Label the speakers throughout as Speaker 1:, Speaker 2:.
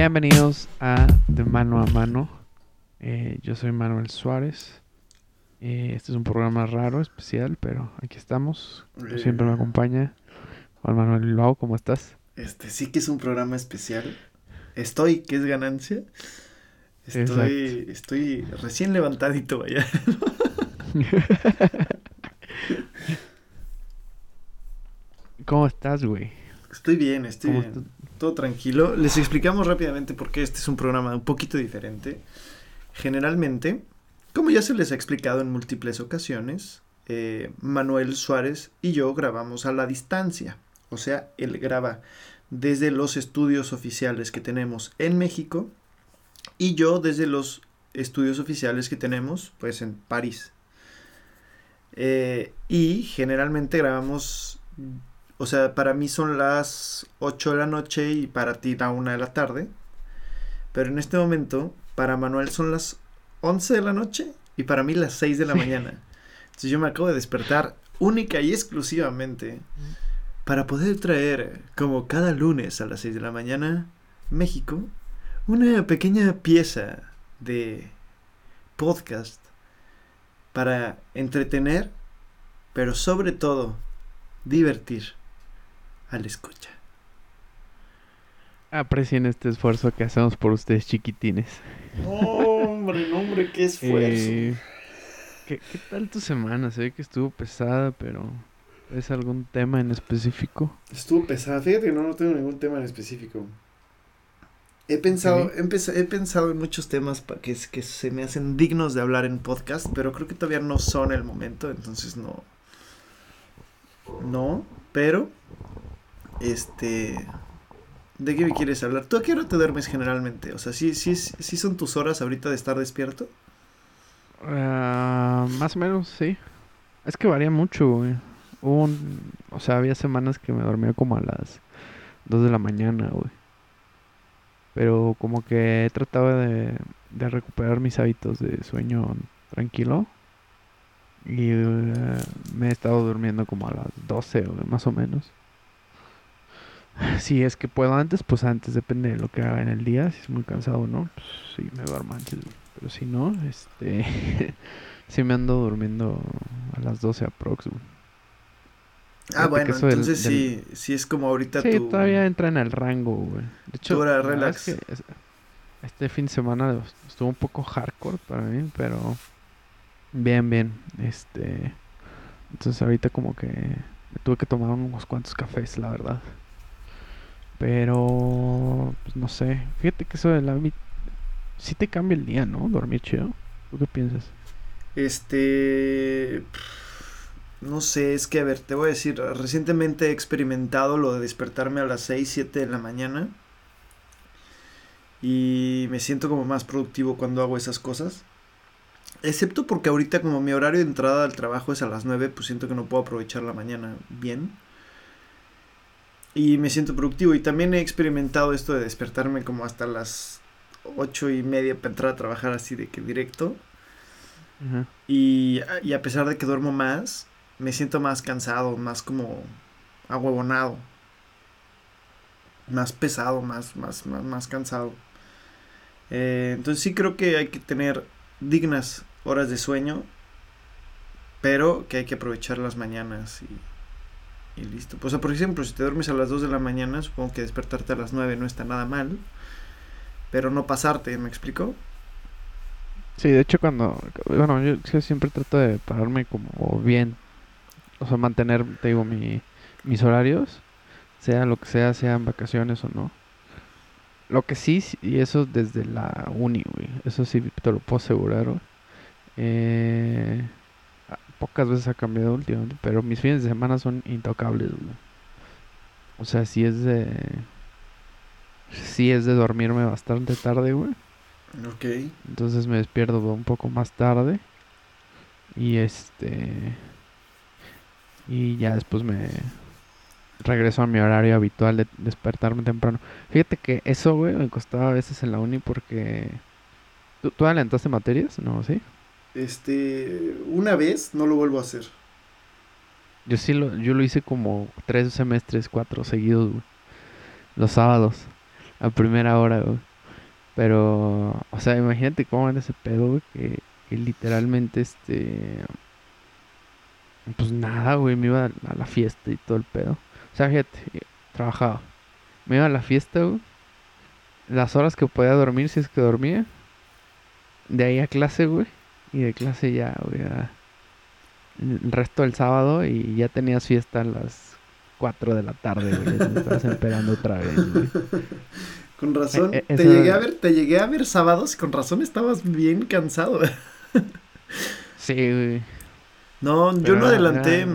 Speaker 1: Bienvenidos a De Mano a Mano. Eh, yo soy Manuel Suárez. Eh, este es un programa raro, especial, pero aquí estamos. Como siempre me acompaña Juan Manuel Bilbao. ¿Cómo estás?
Speaker 2: Este sí que es un programa especial. Estoy, que es ganancia. Estoy, estoy recién levantadito, vaya.
Speaker 1: ¿Cómo estás, güey?
Speaker 2: Estoy bien, estoy bien. Todo tranquilo. Les explicamos rápidamente por qué este es un programa un poquito diferente. Generalmente, como ya se les ha explicado en múltiples ocasiones, eh, Manuel Suárez y yo grabamos a la distancia. O sea, él graba desde los estudios oficiales que tenemos en México y yo desde los estudios oficiales que tenemos pues en París. Eh, y generalmente grabamos o sea, para mí son las 8 de la noche y para ti la 1 de la tarde. Pero en este momento, para Manuel son las 11 de la noche y para mí las 6 de la mañana. Entonces yo me acabo de despertar única y exclusivamente para poder traer, como cada lunes a las 6 de la mañana, México, una pequeña pieza de podcast para entretener, pero sobre todo divertir al escucha.
Speaker 1: Aprecien este esfuerzo que hacemos por ustedes chiquitines.
Speaker 2: hombre, hombre, qué esfuerzo.
Speaker 1: Eh, ¿qué, tal tu semana? Se ve que estuvo pesada, pero ¿es algún tema en específico?
Speaker 2: Estuvo pesada, fíjate que no, no tengo ningún tema en específico. He pensado, he, pensado en muchos temas que, que se me hacen dignos de hablar en podcast, pero creo que todavía no son el momento, entonces no. No, pero este. ¿De qué me quieres hablar? ¿Tú a qué hora te duermes generalmente? O sea, ¿sí, sí, sí son tus horas ahorita de estar despierto?
Speaker 1: Ah, más o menos, sí. Es que varía mucho, güey. o sea, había semanas que me dormía como a las 2 de la mañana, güey. Pero como que he tratado de, recuperar mis hábitos de sueño tranquilo. Y eh, me he estado durmiendo como a las 12, güey, más o menos. Si es que puedo antes, pues antes, depende de lo que haga en el día. Si es muy cansado o no, pues sí me duermo antes. Pero si no, este. sí me ando durmiendo a las 12 aprox.
Speaker 2: Ah, bueno, entonces sí, sí es como ahorita
Speaker 1: sí, todavía entra en el rango, güey. De hecho,
Speaker 2: relax.
Speaker 1: este fin de semana estuvo un poco hardcore para mí, pero bien, bien. Este, entonces ahorita como que me tuve que tomar unos cuantos cafés, la verdad. Pero, pues no sé. Fíjate que eso de la... Sí te cambia el día, ¿no? Dormir chido. ¿Tú qué piensas?
Speaker 2: Este... No sé, es que a ver, te voy a decir, recientemente he experimentado lo de despertarme a las 6, 7 de la mañana. Y me siento como más productivo cuando hago esas cosas. Excepto porque ahorita como mi horario de entrada al trabajo es a las 9, pues siento que no puedo aprovechar la mañana bien y me siento productivo. Y también he experimentado esto de despertarme como hasta las ocho y media para entrar a trabajar así de que directo. y, y, a pesar de que duermo más, me siento más cansado, más como ahuevonado. Más pesado, más, más, más, más cansado. Eh, entonces sí creo que hay que tener dignas horas de sueño, pero que hay que aprovechar las mañanas y y listo. Pues, por ejemplo, si te duermes a las 2 de la mañana, supongo que despertarte a las 9 no está nada mal. Pero no pasarte, ¿me explico?
Speaker 1: Sí, de hecho cuando... Bueno, yo siempre trato de pararme como bien. O sea, mantener, te digo, mi, mis horarios. Sea lo que sea, sean vacaciones o no. Lo que sí, y eso desde la uni, güey. Eso sí te lo puedo asegurar, güey. Eh pocas veces ha cambiado últimamente, pero mis fines de semana son intocables, O sea, si es de. Si es de dormirme bastante tarde, güey.
Speaker 2: Ok.
Speaker 1: Entonces me despierto un poco más tarde. Y este. Y ya después me. Regreso a mi horario habitual de despertarme temprano. Fíjate que eso, güey, me costaba a veces en la uni porque. ¿Tú, tú adelantaste materias? ¿No? ¿Sí?
Speaker 2: Este, una vez no lo vuelvo a hacer.
Speaker 1: Yo sí lo, yo lo hice como tres semestres, cuatro seguidos, Los sábados, a primera hora, Pero, o sea, imagínate cómo era ese pedo, güey, que, literalmente, este... Pues nada, güey, me iba a, la fiesta y todo el pedo. O sea, fíjate, trabajaba. Me iba a la fiesta, güey. Las horas que podía dormir, si es que dormía. De ahí a clase, güey. Y de clase ya, güey, el resto del sábado y ya tenías fiesta a las 4 de la tarde, güey. te estabas otra vez, güey.
Speaker 2: Con razón, eh, eh, te, llegué a ver, te llegué a ver sábados y con razón estabas bien cansado.
Speaker 1: sí, güey.
Speaker 2: No, yo no adelanté,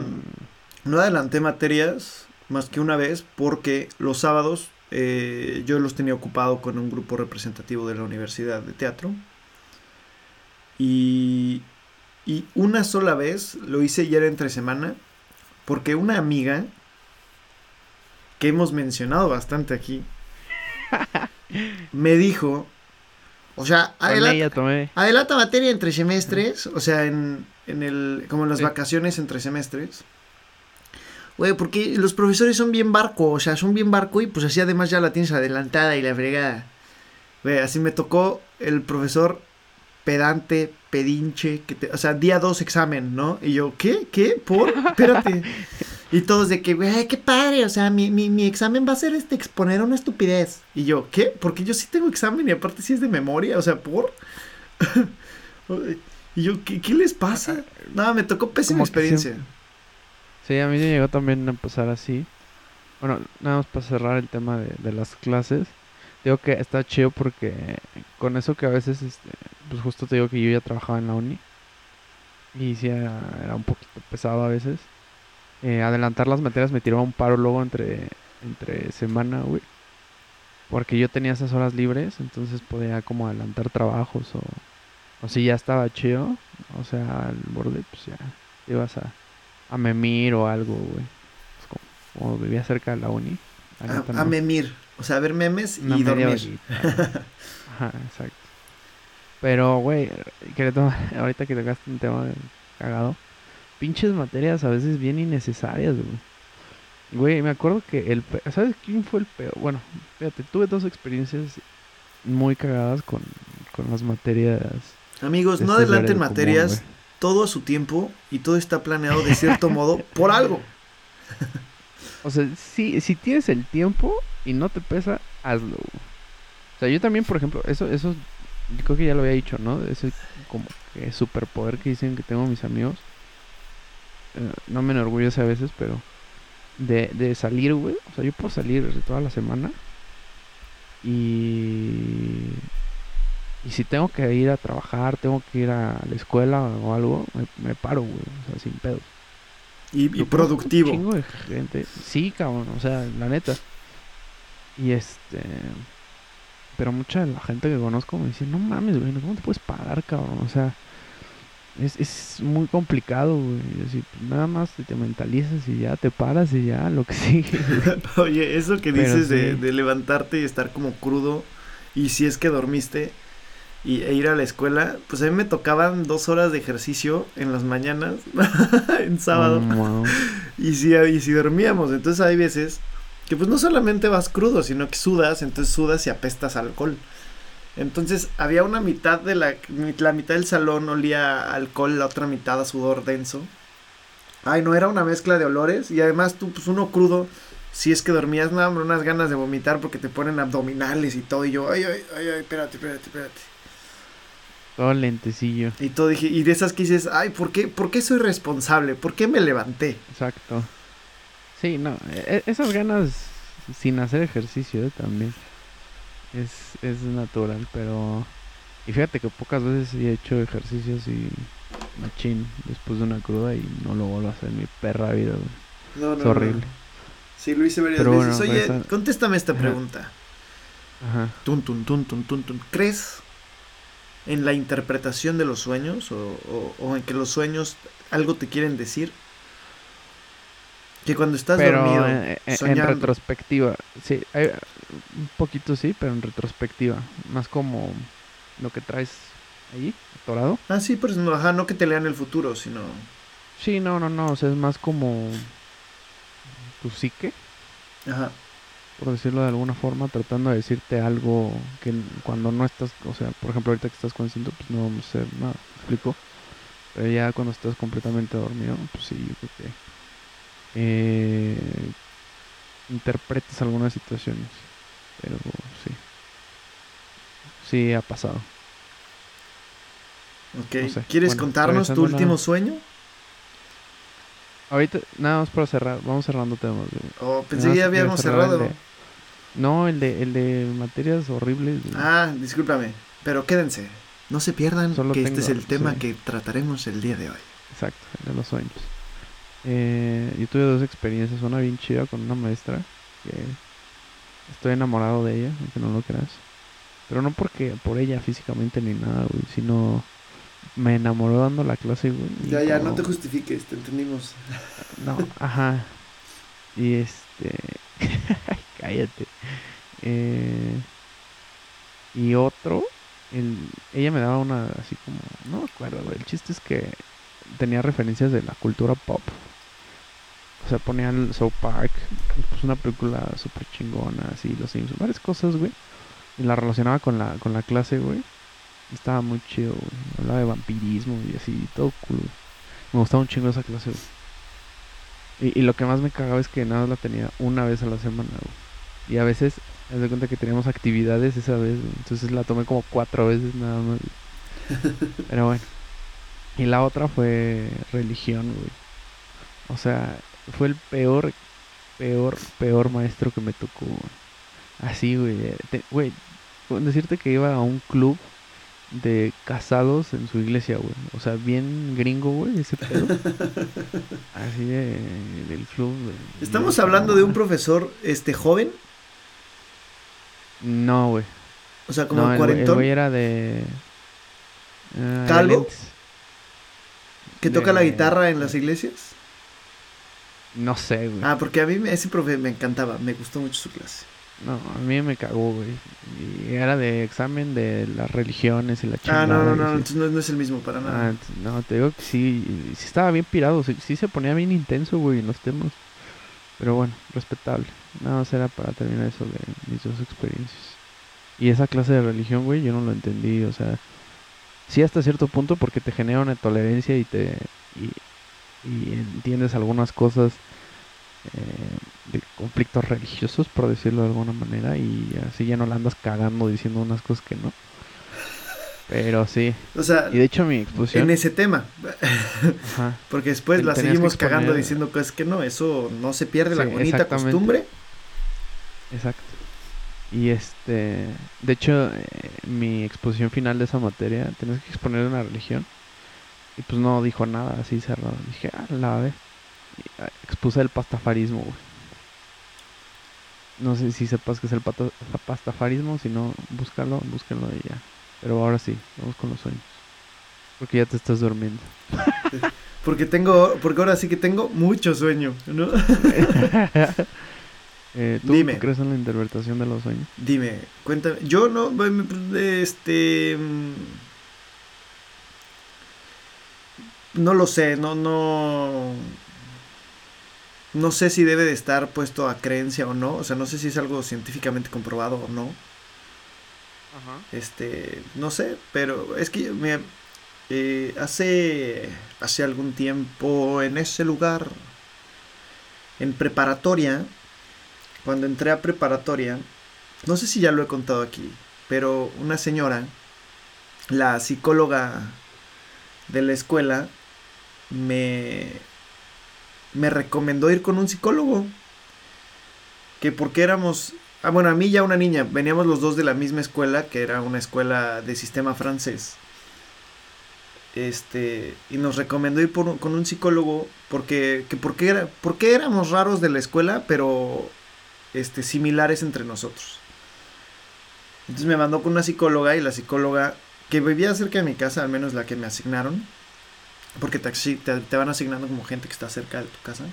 Speaker 2: no adelanté materias más que una vez porque los sábados eh, yo los tenía ocupado con un grupo representativo de la Universidad de Teatro. Y, y una sola vez lo hice era entre semana porque una amiga que hemos mencionado bastante aquí me dijo, o sea, adelanta, materia entre semestres, o sea, en, en el, como en las vacaciones entre semestres. Güey, porque los profesores son bien barco, o sea, son bien barco y pues así además ya la tienes adelantada y la fregada. Güey, así me tocó el profesor pedante, pedinche, que te, o sea, día dos examen, ¿no? Y yo, ¿qué? ¿Qué? ¿Por? Espérate. Y todos de que, güey, qué padre, o sea, mi, mi, mi, examen va a ser este, exponer una estupidez. Y yo, ¿qué? Porque yo sí tengo examen y aparte sí es de memoria, o sea, ¿por? y yo, ¿qué, ¿qué, les pasa? No, me tocó pésima experiencia.
Speaker 1: Sí, a mí me llegó también a pasar así. Bueno, nada más para cerrar el tema de, de las clases. Digo que está chido porque con eso que a veces, este, pues justo te digo que yo ya trabajaba en la uni. Y sí, era, era un poquito pesado a veces. Eh, adelantar las materias me tiraba un paro luego entre, entre semana, güey. Porque yo tenía esas horas libres, entonces podía como adelantar trabajos o, o si ya estaba chido, o sea, al borde, pues ya ibas a, a memir o algo, güey. Pues como, vivía cerca de la uni.
Speaker 2: A, memir, o sea, ver memes y dormir.
Speaker 1: Ajá, exacto. Pero, güey, ahorita que tocaste un tema cagado, pinches materias a veces bien innecesarias, güey. Güey, me acuerdo que el... ¿Sabes quién fue el peor? Bueno, fíjate, tuve dos experiencias muy cagadas con, con las materias.
Speaker 2: Amigos, no este adelanten materias, todo a su tiempo y todo está planeado de cierto modo por algo.
Speaker 1: o sea, si, si tienes el tiempo y no te pesa, hazlo. O sea, yo también, por ejemplo, eso, eso, yo creo que ya lo había dicho, ¿no? Ese como que superpoder que dicen que tengo mis amigos eh, no me enorgullece a veces, pero de, de salir, güey. O sea, yo puedo salir toda la semana. Y. Y si tengo que ir a trabajar, tengo que ir a la escuela o algo, me, paro, güey. O sea, sin pedo.
Speaker 2: Y, productivo.
Speaker 1: Sí, cabrón, o sea, la neta. Y este. Pero mucha de la gente que conozco me dice, no mames, güey, ¿cómo te puedes parar, cabrón? O sea, es, es muy complicado, güey. Pues, nada más te mentalizas y ya te paras y ya lo que sigue.
Speaker 2: Oye, eso que dices de, de, levantarte y estar como crudo y si es que dormiste y, e ir a la escuela, pues a mí me tocaban dos horas de ejercicio en las mañanas, en sábado. Oh, y, si, y si dormíamos, entonces hay veces que pues no solamente vas crudo, sino que sudas, entonces sudas y apestas alcohol. Entonces había una mitad de la, la mitad del salón olía a alcohol, la otra mitad a sudor denso. Ay, no, era una mezcla de olores y además tú, pues uno crudo, si es que dormías, nada, unas ganas de vomitar porque te ponen abdominales y todo y yo, ay, ay, ay, ay, espérate, espérate, espérate.
Speaker 1: Todo lentecillo.
Speaker 2: Y todo dije, y de esas que dices, ay, ¿por qué, ¿por qué soy responsable? ¿Por qué me levanté?
Speaker 1: Exacto. Sí, no, e, e, esas ganas sin hacer ejercicio ¿eh? también es, es natural, pero... Y fíjate que pocas veces he hecho ejercicios y machín después de una cruda y no lo vuelvo a hacer en mi perra vida. No, no, es horrible.
Speaker 2: Sí, lo hice varias veces. Oye, contéstame esta pregunta. Ajá. Tun, tun, tun, tun, tun, tun. ¿Crees en la interpretación de los sueños o, o, en que los sueños algo te quieren decir? Que cuando estás dormido,
Speaker 1: en, en, retrospectiva, sí, hay, un poquito sí, pero en retrospectiva. Más como lo que traes ahí, atorado.
Speaker 2: Ah, sí, pero no, ajá, no que te lean el futuro, sino...
Speaker 1: Sí, no, no, no, o sea, es más como tu psique.
Speaker 2: Ajá.
Speaker 1: por decirlo de alguna forma, tratando de decirte algo que cuando no estás, o sea, por ejemplo, ahorita que estás consciente, pues no vamos a hacer nada, explico? Pero ya cuando estás completamente dormido, pues sí, yo creo que eh, interpretas algunas situaciones. Pero sí. Sí, ha pasado.
Speaker 2: Ok, ¿quieres contarnos tu último sueño?
Speaker 1: Ahorita, nada más para cerrar, vamos cerrando temas.
Speaker 2: Oh, pensé que ya habíamos cerrado.
Speaker 1: no, el de, el de materias horribles.
Speaker 2: Ah, discúlpame, pero quédense. No se pierdan que este es el tema que trataremos el día de hoy.
Speaker 1: Exacto, el de los sueños. Eh, yo tuve dos experiencias, una bien chida con una maestra que estoy enamorado de ella, aunque no lo creas. Pero no porque por ella físicamente ni nada, güey, sino me enamoró dando la clase, güey.
Speaker 2: Ya, ya, no te justifiques, te entendimos.
Speaker 1: No, ajá. Y este. Cállate. Eh... Y otro, el... ella me daba una así como. No me acuerdo, güey. El chiste es que tenía referencias de la cultura pop. O sea, ponía el South Park, pues una película súper chingona, así, los Simpsons, varias cosas, güey. Y la relacionaba con la, con la clase, güey. Estaba muy chido, güey. Hablaba de vampirismo y así, todo cool. Me gustaba un chingo esa clase, güey. Y, lo que más me cagaba es que nada más la tenía una vez a la semana, güey. Y a veces, me doy cuenta que teníamos actividades esa vez, güey. Entonces la tomé como cuatro veces nada más. Pero bueno. Y la otra fue religión, güey. O sea, fue el peor, peor, peor maestro que me tocó, Así, güey. Güey, decirte que iba a un club de casados en su iglesia, güey. O sea, bien gringo, güey, ese pedo. Así de, del club.
Speaker 2: ¿Estamos hablando de un profesor este joven?
Speaker 1: No, güey.
Speaker 2: O sea, como no, cuarentón. El
Speaker 1: güey era de.
Speaker 2: Uh, ¿Calvo? ¿Que toca la guitarra en las iglesias?
Speaker 1: No sé, güey.
Speaker 2: Ah, porque a mí ese profe me encantaba, me gustó mucho su clase.
Speaker 1: No, a mí me cagó, güey. Y era de examen de las religiones y la chingada.
Speaker 2: Ah, no, no, no, entonces no, es el mismo para nada. Ah,
Speaker 1: no, te digo que sí, sí estaba bien pirado, sí, se ponía bien intenso, güey, en los temas. Pero bueno, respetable. Nada más era para terminar eso de mis dos experiencias. Y esa clase de religión, güey, yo no lo entendí, o sea, sí hasta cierto punto porque te genera una tolerancia y te y, y entiendes algunas cosas eh, de conflictos religiosos, por decirlo de alguna manera, y así ya no la andas cagando diciendo unas cosas que no. Pero sí.
Speaker 2: O sea,
Speaker 1: y de hecho mi exposición...
Speaker 2: En ese tema. Porque después la seguimos cagando diciendo cosas que no, eso no se pierde la bonita costumbre.
Speaker 1: Exacto. Y este, de hecho, eh, mi exposición final de esa materia, tenés que exponer una religión. Y pues no dijo nada, así cerrado. Dije, ah, la ve. Ah, expuse el pastafarismo, No sé si sepas que es el pastafarismo, si no, búscalo, búsquenlo y ya. Pero ahora sí, vamos con los sueños. Porque ya te estás durmiendo.
Speaker 2: porque tengo, porque ahora sí que tengo mucho sueño, ¿no?
Speaker 1: eh, ¿tú, Dime. crees en la interpretación de los sueños?
Speaker 2: Dime, cuéntame. Yo no, este... Mm, no lo sé, no, no no sé si debe de estar puesto a creencia o no, o sea, no sé si es algo científicamente comprobado o no. Ajá. Este, no sé, pero es que me eh, hace hace algún tiempo en ese lugar en preparatoria, cuando entré a preparatoria, no sé si ya lo he contado aquí, pero una señora, la psicóloga de la escuela, me me recomendó ir con un psicólogo. Que porque éramos... Ah, bueno, a mí ya una niña, veníamos los dos de la misma escuela, que era una escuela de sistema francés. Este, y nos recomendó ir con un psicólogo porque, que porque, porque éramos raros de la escuela, pero este, similares entre nosotros. Entonces me mandó con una psicóloga y la psicóloga que vivía cerca de mi casa, al menos la que me asignaron, porque te, te, van asignando como gente que está cerca de tu casa,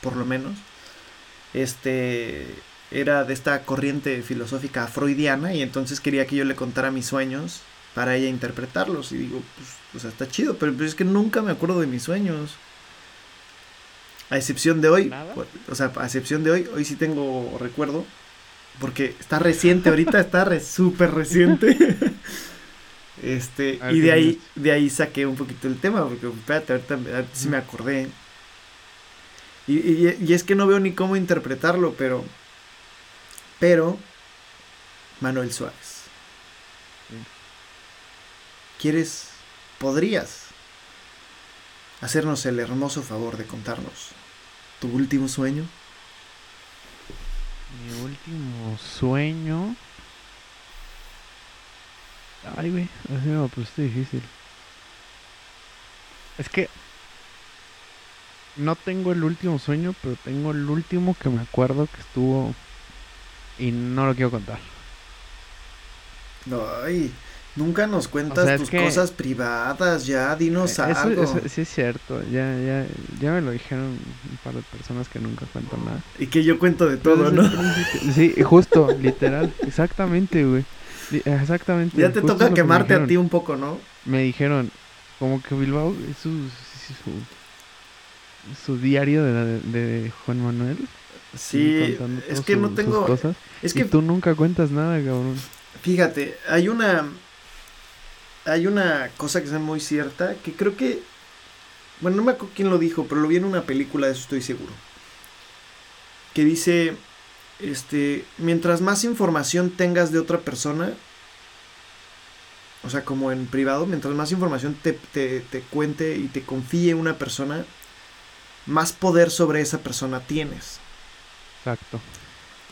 Speaker 2: por lo menos. Este era de esta corriente filosófica freudiana y entonces quería que yo le contara mis sueños para ella interpretarlos y digo, pues, está chido, pero, es que nunca me acuerdo de mis sueños. A excepción de hoy, o sea, a excepción de hoy, hoy sí tengo recuerdo porque está reciente, ahorita está súper reciente. este, y de ahí, de ahí saqué un poquito el tema, porque espérate, ahorita, sí me acordé. Y, y, es que no veo ni cómo interpretarlo, pero. Pero. Manuel Suárez. ¿Quieres? ¿Podrías hacernos el hermoso favor de contarnos tu último sueño?
Speaker 1: Mi último sueño. Ay, güey, así me lo difícil. Es que no tengo el último sueño, pero tengo el último que me acuerdo que estuvo y no lo quiero contar.
Speaker 2: Ay, nunca nos cuentas tus cosas privadas, ya, dinos algo.
Speaker 1: sí es cierto, ya, ya, ya me lo dijeron un par de personas que nunca cuentan nada.
Speaker 2: Y que yo cuento de todo, ¿no?
Speaker 1: Sí, justo, literal, exactamente, güey. Exactamente.
Speaker 2: Ya te toca quemarte a ti un poco, ¿no?
Speaker 1: Me dijeron, como que Bilbao es su, su, diario de, de, Juan Manuel.
Speaker 2: Sí, es que no tengo...
Speaker 1: Cosas, es que y tú nunca cuentas nada, cabrón.
Speaker 2: Fíjate, hay una hay una cosa que es muy cierta que creo que bueno, no me acuerdo quién lo dijo, pero lo vi en una película, de eso estoy seguro. Que dice este, mientras más información tengas de otra persona, o sea, como en privado, mientras más información te, te, te cuente y te confíe una persona, más poder sobre esa persona tienes.
Speaker 1: Exacto.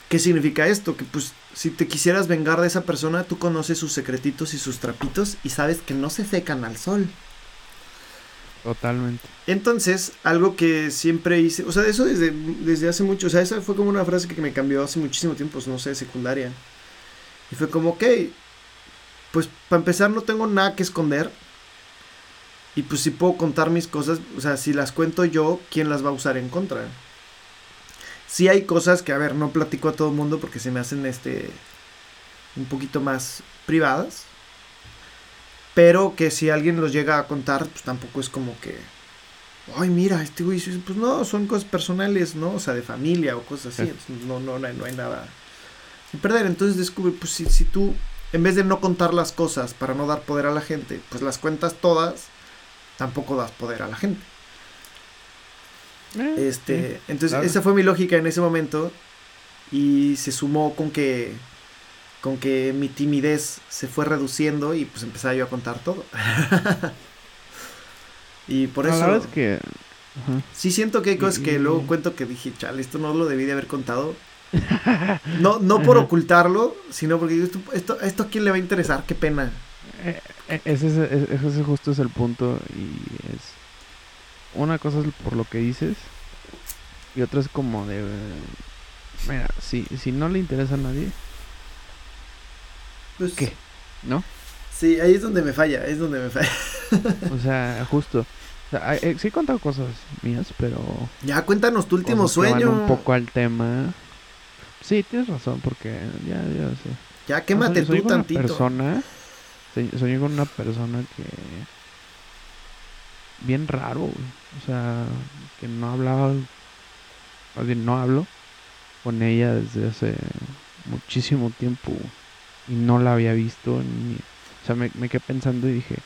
Speaker 2: ¿Qué significa esto? Que pues si te quisieras vengar de esa persona, tú conoces sus secretitos y sus trapitos y sabes que no se secan al sol.
Speaker 1: Totalmente.
Speaker 2: Entonces, algo que siempre hice, o sea, eso desde, desde hace mucho, o sea, esa fue como una frase que me cambió hace muchísimo tiempo, pues, no sé, secundaria. Y fue como, ok, pues para empezar no tengo nada que esconder. Y pues si puedo contar mis cosas, o sea, si las cuento yo, ¿quién las va a usar en contra? Sí hay cosas que, a ver, no platico a todo el mundo porque se me hacen este un poquito más privadas. Pero que si alguien los llega a contar, pues tampoco es como que. Ay, mira, este güey. Pues no, son cosas personales, ¿no? O sea, de familia o cosas así. No, no, no, hay, no hay nada sin perder. Entonces descubre, pues si, si tú, en vez de no contar las cosas para no dar poder a la gente, pues las cuentas todas, tampoco das poder a la gente. Eh, este, entonces esa fue mi lógica en ese momento y se sumó con que con que mi timidez se fue reduciendo y pues empezaba yo a contar todo. y por eso
Speaker 1: la que
Speaker 2: sí siento que hay cosas que luego cuento que dije, chale, esto no lo debí de haber contado. No, no por ocultarlo, sino porque esto, esto, esto a quién le va a interesar, qué pena.
Speaker 1: Eh, eh, ese, ese, ese justo es el punto y es una cosa es por lo que dices y otra es como de mira si si no le interesa a nadie pues qué no
Speaker 2: sí ahí es donde me falla es donde me falla.
Speaker 1: O sea justo. O sea, eh, sí he contado cosas mías pero
Speaker 2: ya cuéntanos tu último sueño.
Speaker 1: un poco al tema. Sí tienes razón porque ya ya sé
Speaker 2: ya quémate tú tantito.
Speaker 1: persona soy con una persona que bien raro, O sea, que no hablaba, más bien no hablo con ella desde hace muchísimo tiempo y no la había visto. Ni, o sea, me, me quedé pensando y dije,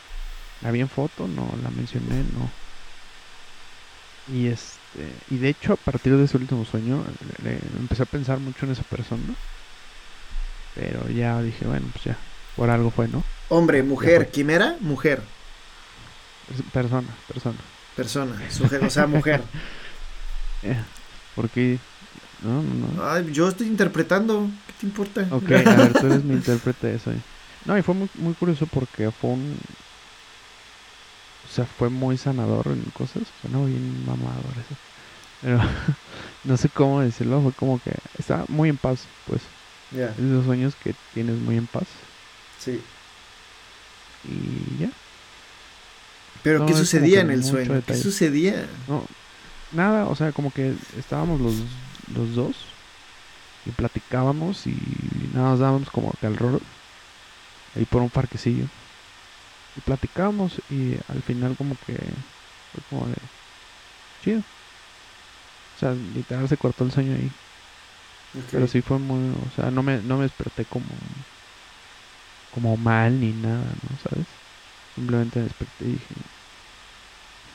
Speaker 1: ¿la vi en foto? No, la mencioné, no. Y este, y de hecho a partir de ese último sueño empecé a pensar mucho en esa persona. Pero ya dije, bueno, pues ya, por algo fue, ¿no?
Speaker 2: Hombre, mujer, ¿quién era? Mujer.
Speaker 1: Persona, persona.
Speaker 2: Persona, sujeto, o sea, mujer.
Speaker 1: Eh, porque no, no,
Speaker 2: no. Ay, yo estoy interpretando, ¿qué te importa?
Speaker 1: Ok, a ver, tú eres mi intérprete de eso. No, y fue muy, muy curioso porque fue un... O sea, fue muy sanador en cosas. no bien mamador eso. Pero no sé cómo decirlo. Fue como que estaba muy en paz, pues. Ya. Esos sueños que tienes muy en paz.
Speaker 2: Sí.
Speaker 1: Y ya.
Speaker 2: Pero ¿qué sucedía en el sueño? ¿Qué sucedía?
Speaker 1: No, nada, o sea, como que estábamos los, los dos y platicábamos y nada, nos dábamos como que al rol ahí por un parquecillo y platicábamos y al final como que fue como de chido. O sea, literal se cortó el sueño ahí. Pero sí fue muy, o sea, no me, no me desperté como, como mal ni nada, ¿no? ¿Sabes? Simplemente me desperté y dije,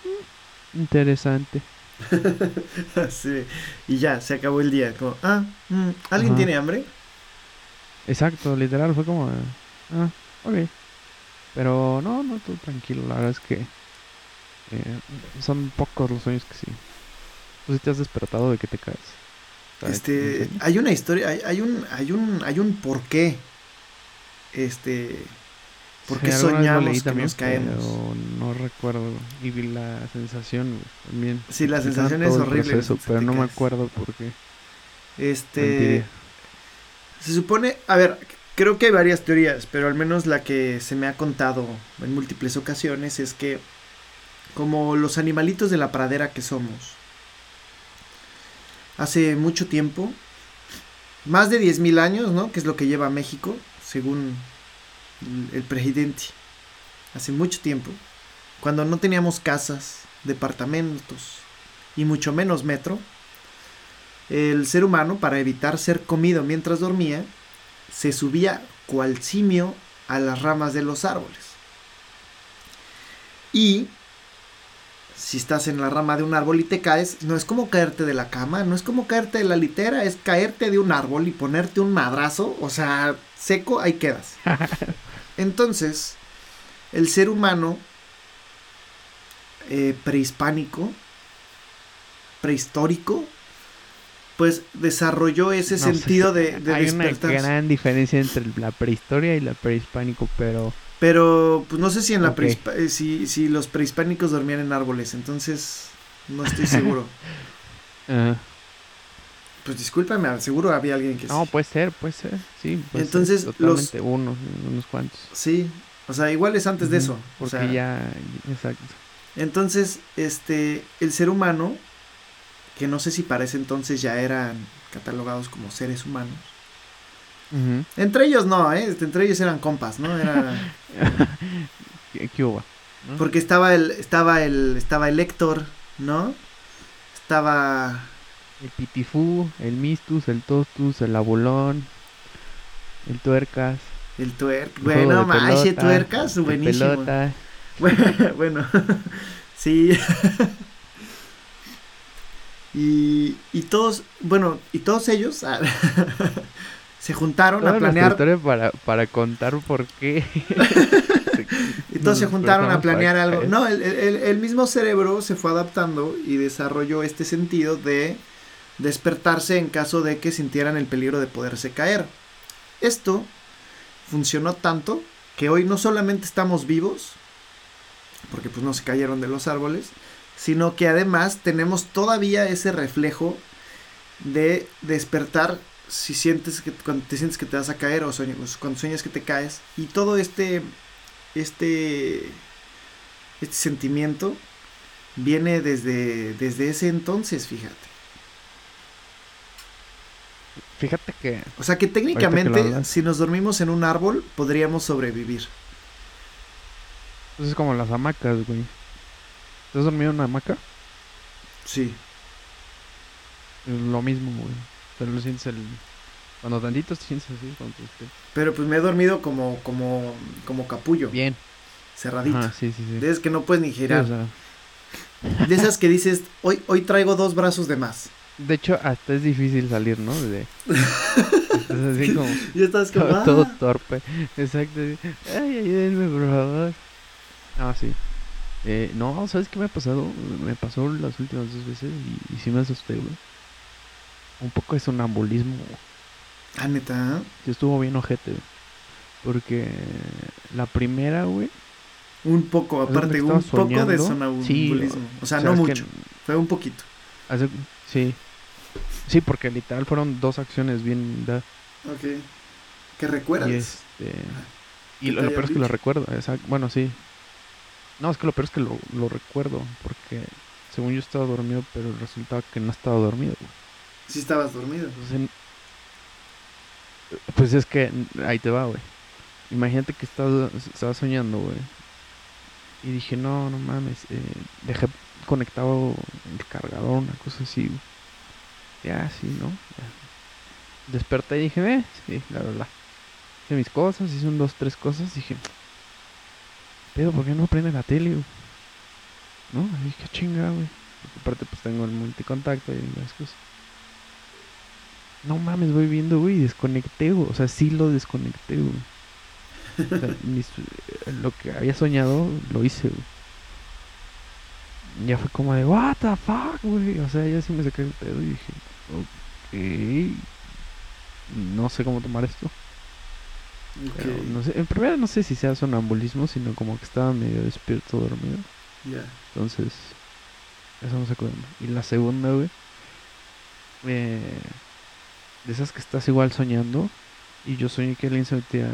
Speaker 1: mm, interesante.
Speaker 2: sí, y ya, se acabó el día. Como, ah, mm, ¿alguien tiene hambre?
Speaker 1: Exacto, literal, fue como, ah, ok. Pero no, no, todo tranquilo, la verdad es que eh, son pocos los sueños que sí. ¿Tú sí te has despertado de que te caes?
Speaker 2: Este, hay una historia, hay, hay, un, hay un, hay un porqué. Este, ¿por qué soñamos que nos caemos?
Speaker 1: no recuerdo y vi la sensación también.
Speaker 2: Sí, la sensación es horrible.
Speaker 1: pero no me acuerdo por qué.
Speaker 2: Este, se supone, a ver, creo que hay varias teorías, pero al menos la que se me ha contado en múltiples ocasiones es que como los animalitos de la pradera que somos, hace mucho tiempo, más de 10.000 años, ¿no? Que es lo que lleva México, según el presidente. Hace mucho tiempo, cuando no teníamos casas, departamentos y mucho menos metro, el ser humano, para evitar ser comido mientras dormía, se subía cual simio a las ramas de los árboles. Y si estás en la rama de un árbol y te caes, no es como caerte de la cama, no es como caerte de la litera, es caerte de un árbol y ponerte un madrazo, o sea, seco, ahí quedas. Entonces, el ser humano eh, prehispánico, prehistórico, pues desarrolló ese sentido de, de
Speaker 1: Hay una gran diferencia entre la prehistoria y la prehispánico, pero
Speaker 2: pero pues no sé si en la eh, si, si los prehispánicos dormían en árboles, entonces no estoy seguro. Pues discúlpame, seguro había alguien que
Speaker 1: No, puede ser, puede ser, sí.
Speaker 2: entonces
Speaker 1: los unos, unos cuantos.
Speaker 2: Sí, o sea, igual es antes de eso.
Speaker 1: Porque ya, exacto.
Speaker 2: Entonces, este, el ser humano, que no sé si para ese entonces ya eran catalogados como seres humanos, entre ellos no, ¿eh? Entre ellos eran compas, ¿no? Era...
Speaker 1: ¿Qué hubo?
Speaker 2: Porque estaba el, estaba el, estaba el Héctor, ¿no? Estaba...
Speaker 1: El Pitifú, el Mistus, el Tostus, el Abulón, el Tuercas.
Speaker 2: El Tuercas, bueno, ese Tuercas, buenísimo. Pelota. Bueno, sí. y, y todos, bueno, y todos ellos... Ah, se juntaron a planear.
Speaker 1: Para, para contar por qué.
Speaker 2: y todos se juntaron a planear algo. No, el, el, mismo cerebro se fue adaptando y desarrolló este sentido de despertarse en caso de que sintieran el peligro de poderse caer. Esto funcionó tanto que hoy no solamente estamos vivos, porque pues no se cayeron de los árboles, sino que además tenemos todavía ese reflejo de despertar si sientes que te sientes que te vas a caer o cuando sueñas que te caes y todo este este este sentimiento viene desde desde ese entonces, fíjate.
Speaker 1: Fíjate que
Speaker 2: o sea que técnicamente si nos dormimos en un árbol podríamos sobrevivir.
Speaker 1: Pues es como las hamacas, güey. ¿Te has dormido en una hamaca?
Speaker 2: Sí.
Speaker 1: lo mismo, güey. Pero lo sientes el... Cuando tantito te sientes así. Cuando
Speaker 2: Pero pues me he dormido como, como, como capullo.
Speaker 1: Bien.
Speaker 2: Cerradito.
Speaker 1: sí, sí, sí.
Speaker 2: De esas que no puedes ni girar. De esas que dices, hoy, hoy traigo dos brazos de más.
Speaker 1: De hecho, hasta es difícil salir, ¿no? De...
Speaker 2: Estás así como... Y estás como...
Speaker 1: Todo, ah". torpe. Exacto. Ay, ayúdenme, por favor. Ah, sí. Eh, no, ¿sabes qué me ha pasado? Me pasó las últimas dos veces y, y sí me asusté, güey un poco de sonambulismo.
Speaker 2: Ah, neta.
Speaker 1: Sí, estuvo bien ojete, Porque la primera, güey.
Speaker 2: Un poco, aparte, un poco de sonambulismo. o sea, no mucho. Fue un poquito.
Speaker 1: sí. Sí, porque literal fueron dos acciones bien dadas.
Speaker 2: Ok. ¿Qué recuerdas?
Speaker 1: Y, este, y lo, peor es que lo recuerdo. Bueno, sí. No, es que lo peor es que lo, lo recuerdo. Porque según yo estaba dormido, pero resultaba que no estaba dormido. Güey.
Speaker 2: Si estabas dormido.
Speaker 1: Pues, es que ahí te va, güey. Imagínate que estaba, estaba soñando, güey. Y dije, no, no mames. Eh, dejé conectado el cargador, una cosa así. Ya, sí, ¿no? desperté y dije, eh, sí, la verdad. Hice mis cosas, hice un dos, tres cosas, dije, pero ¿por qué no prende la tele, ¿No? Dije, qué chinga, güey. Aparte pues tengo el multicontacto y las cosas. No mames, voy viendo, güey, desconecté, güey. O sea, sí lo desconecté, güey. O sea, lo que había soñado, lo hice, güey. Ya fue como de, what the fuck, güey. O sea, ya sí me saqué el pedo y dije, ok. No sé cómo tomar esto. no sé, en primera no sé si sea sonambulismo, sino como que estaba medio despierto, dormido. Ya. Entonces, eso no sé cómo. Y la segunda, güey. Eh, de esas que estás igual soñando. Y yo soñé que alguien se metía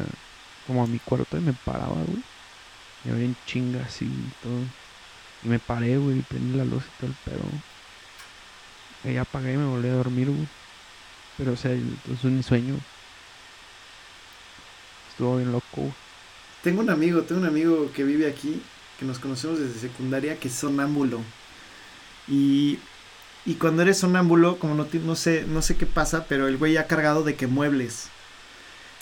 Speaker 1: como a mi cuarto y me paraba, güey. Y había en chinga así y todo. Y me paré, güey, y prendí la luz y todo el pedo. Y ya apagué y me volví a dormir, güey. Pero, o sea, es un sueño. Estuvo bien loco,
Speaker 2: Tengo un amigo, tengo un amigo que vive aquí, que nos conocemos desde secundaria, que es sonámbulo. Y, y cuando eres sonámbulo, como no, no, sé, no sé qué pasa, pero el güey ha cargado de que muebles.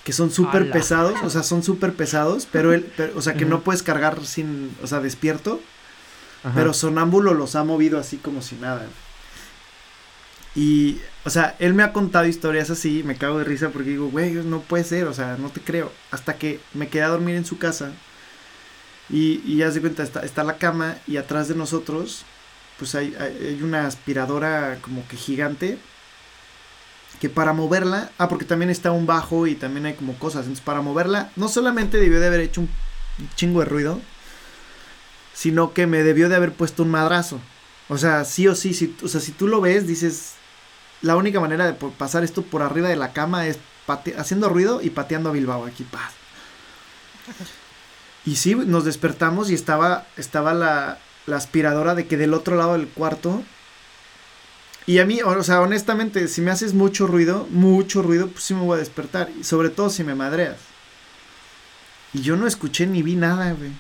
Speaker 2: Que son súper pesados, o sea, son súper pesados, pero él, o sea, que no puedes cargar sin, o sea, despierto. Pero sonámbulo los ha movido así como si nada. Y, o sea, él me ha contado historias así, me cago de risa porque digo, güey, no puede ser, o sea, no te creo. Hasta que me quedé a dormir en su casa. Y, y ya se cuenta, está, está la cama y atrás de nosotros, pues hay, hay, una aspiradora como que gigante. Que para moverla, ah, porque también está un bajo y también hay como cosas. Entonces, para moverla, no solamente debió de haber hecho un chingo de ruido, sino que me debió de haber puesto un madrazo. O sea, sí o sí, si, o sea, si tú lo ves, dices, la única manera de pasar esto por arriba de la cama es haciendo ruido y pateando a Bilbao aquí, paz. Y sí, nos despertamos y estaba, estaba la, aspiradora de que del otro lado del cuarto. Y a mí, o sea, honestamente, si me haces mucho ruido, mucho ruido, pues sí me voy a despertar. Y sobre todo si me madreas. Y yo no escuché ni vi nada, güey.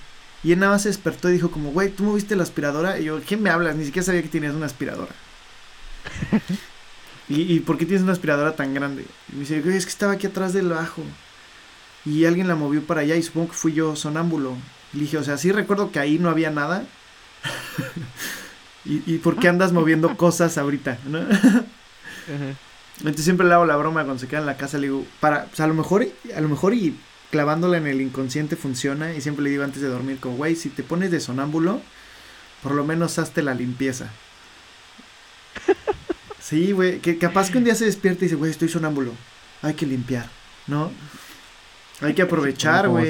Speaker 2: Y él nada más se despertó y dijo como, güey, ¿tú moviste la aspiradora? Y yo, ¿quién me hablas? Ni siquiera sabía que tenías una aspiradora. ¿Y, por qué tienes una aspiradora tan grande? Y me dice, güey, es que estaba aquí atrás del bajo. Y alguien la movió para allá y supongo que fui yo sonámbulo. Y dije, o sea, sí recuerdo que ahí no había nada. ¿Y, ¿Y por qué andas moviendo cosas ahorita? ¿no? Entonces siempre le hago la broma cuando se queda en la casa, le digo, para, pues a lo mejor, a lo mejor y clavándola en el inconsciente funciona y siempre le digo antes de dormir como, güey, si te pones de sonámbulo, por lo menos hazte la limpieza. sí, güey, que capaz que un día se despierta y dice, güey, estoy sonámbulo, hay que limpiar, ¿no? Hay que aprovechar, güey.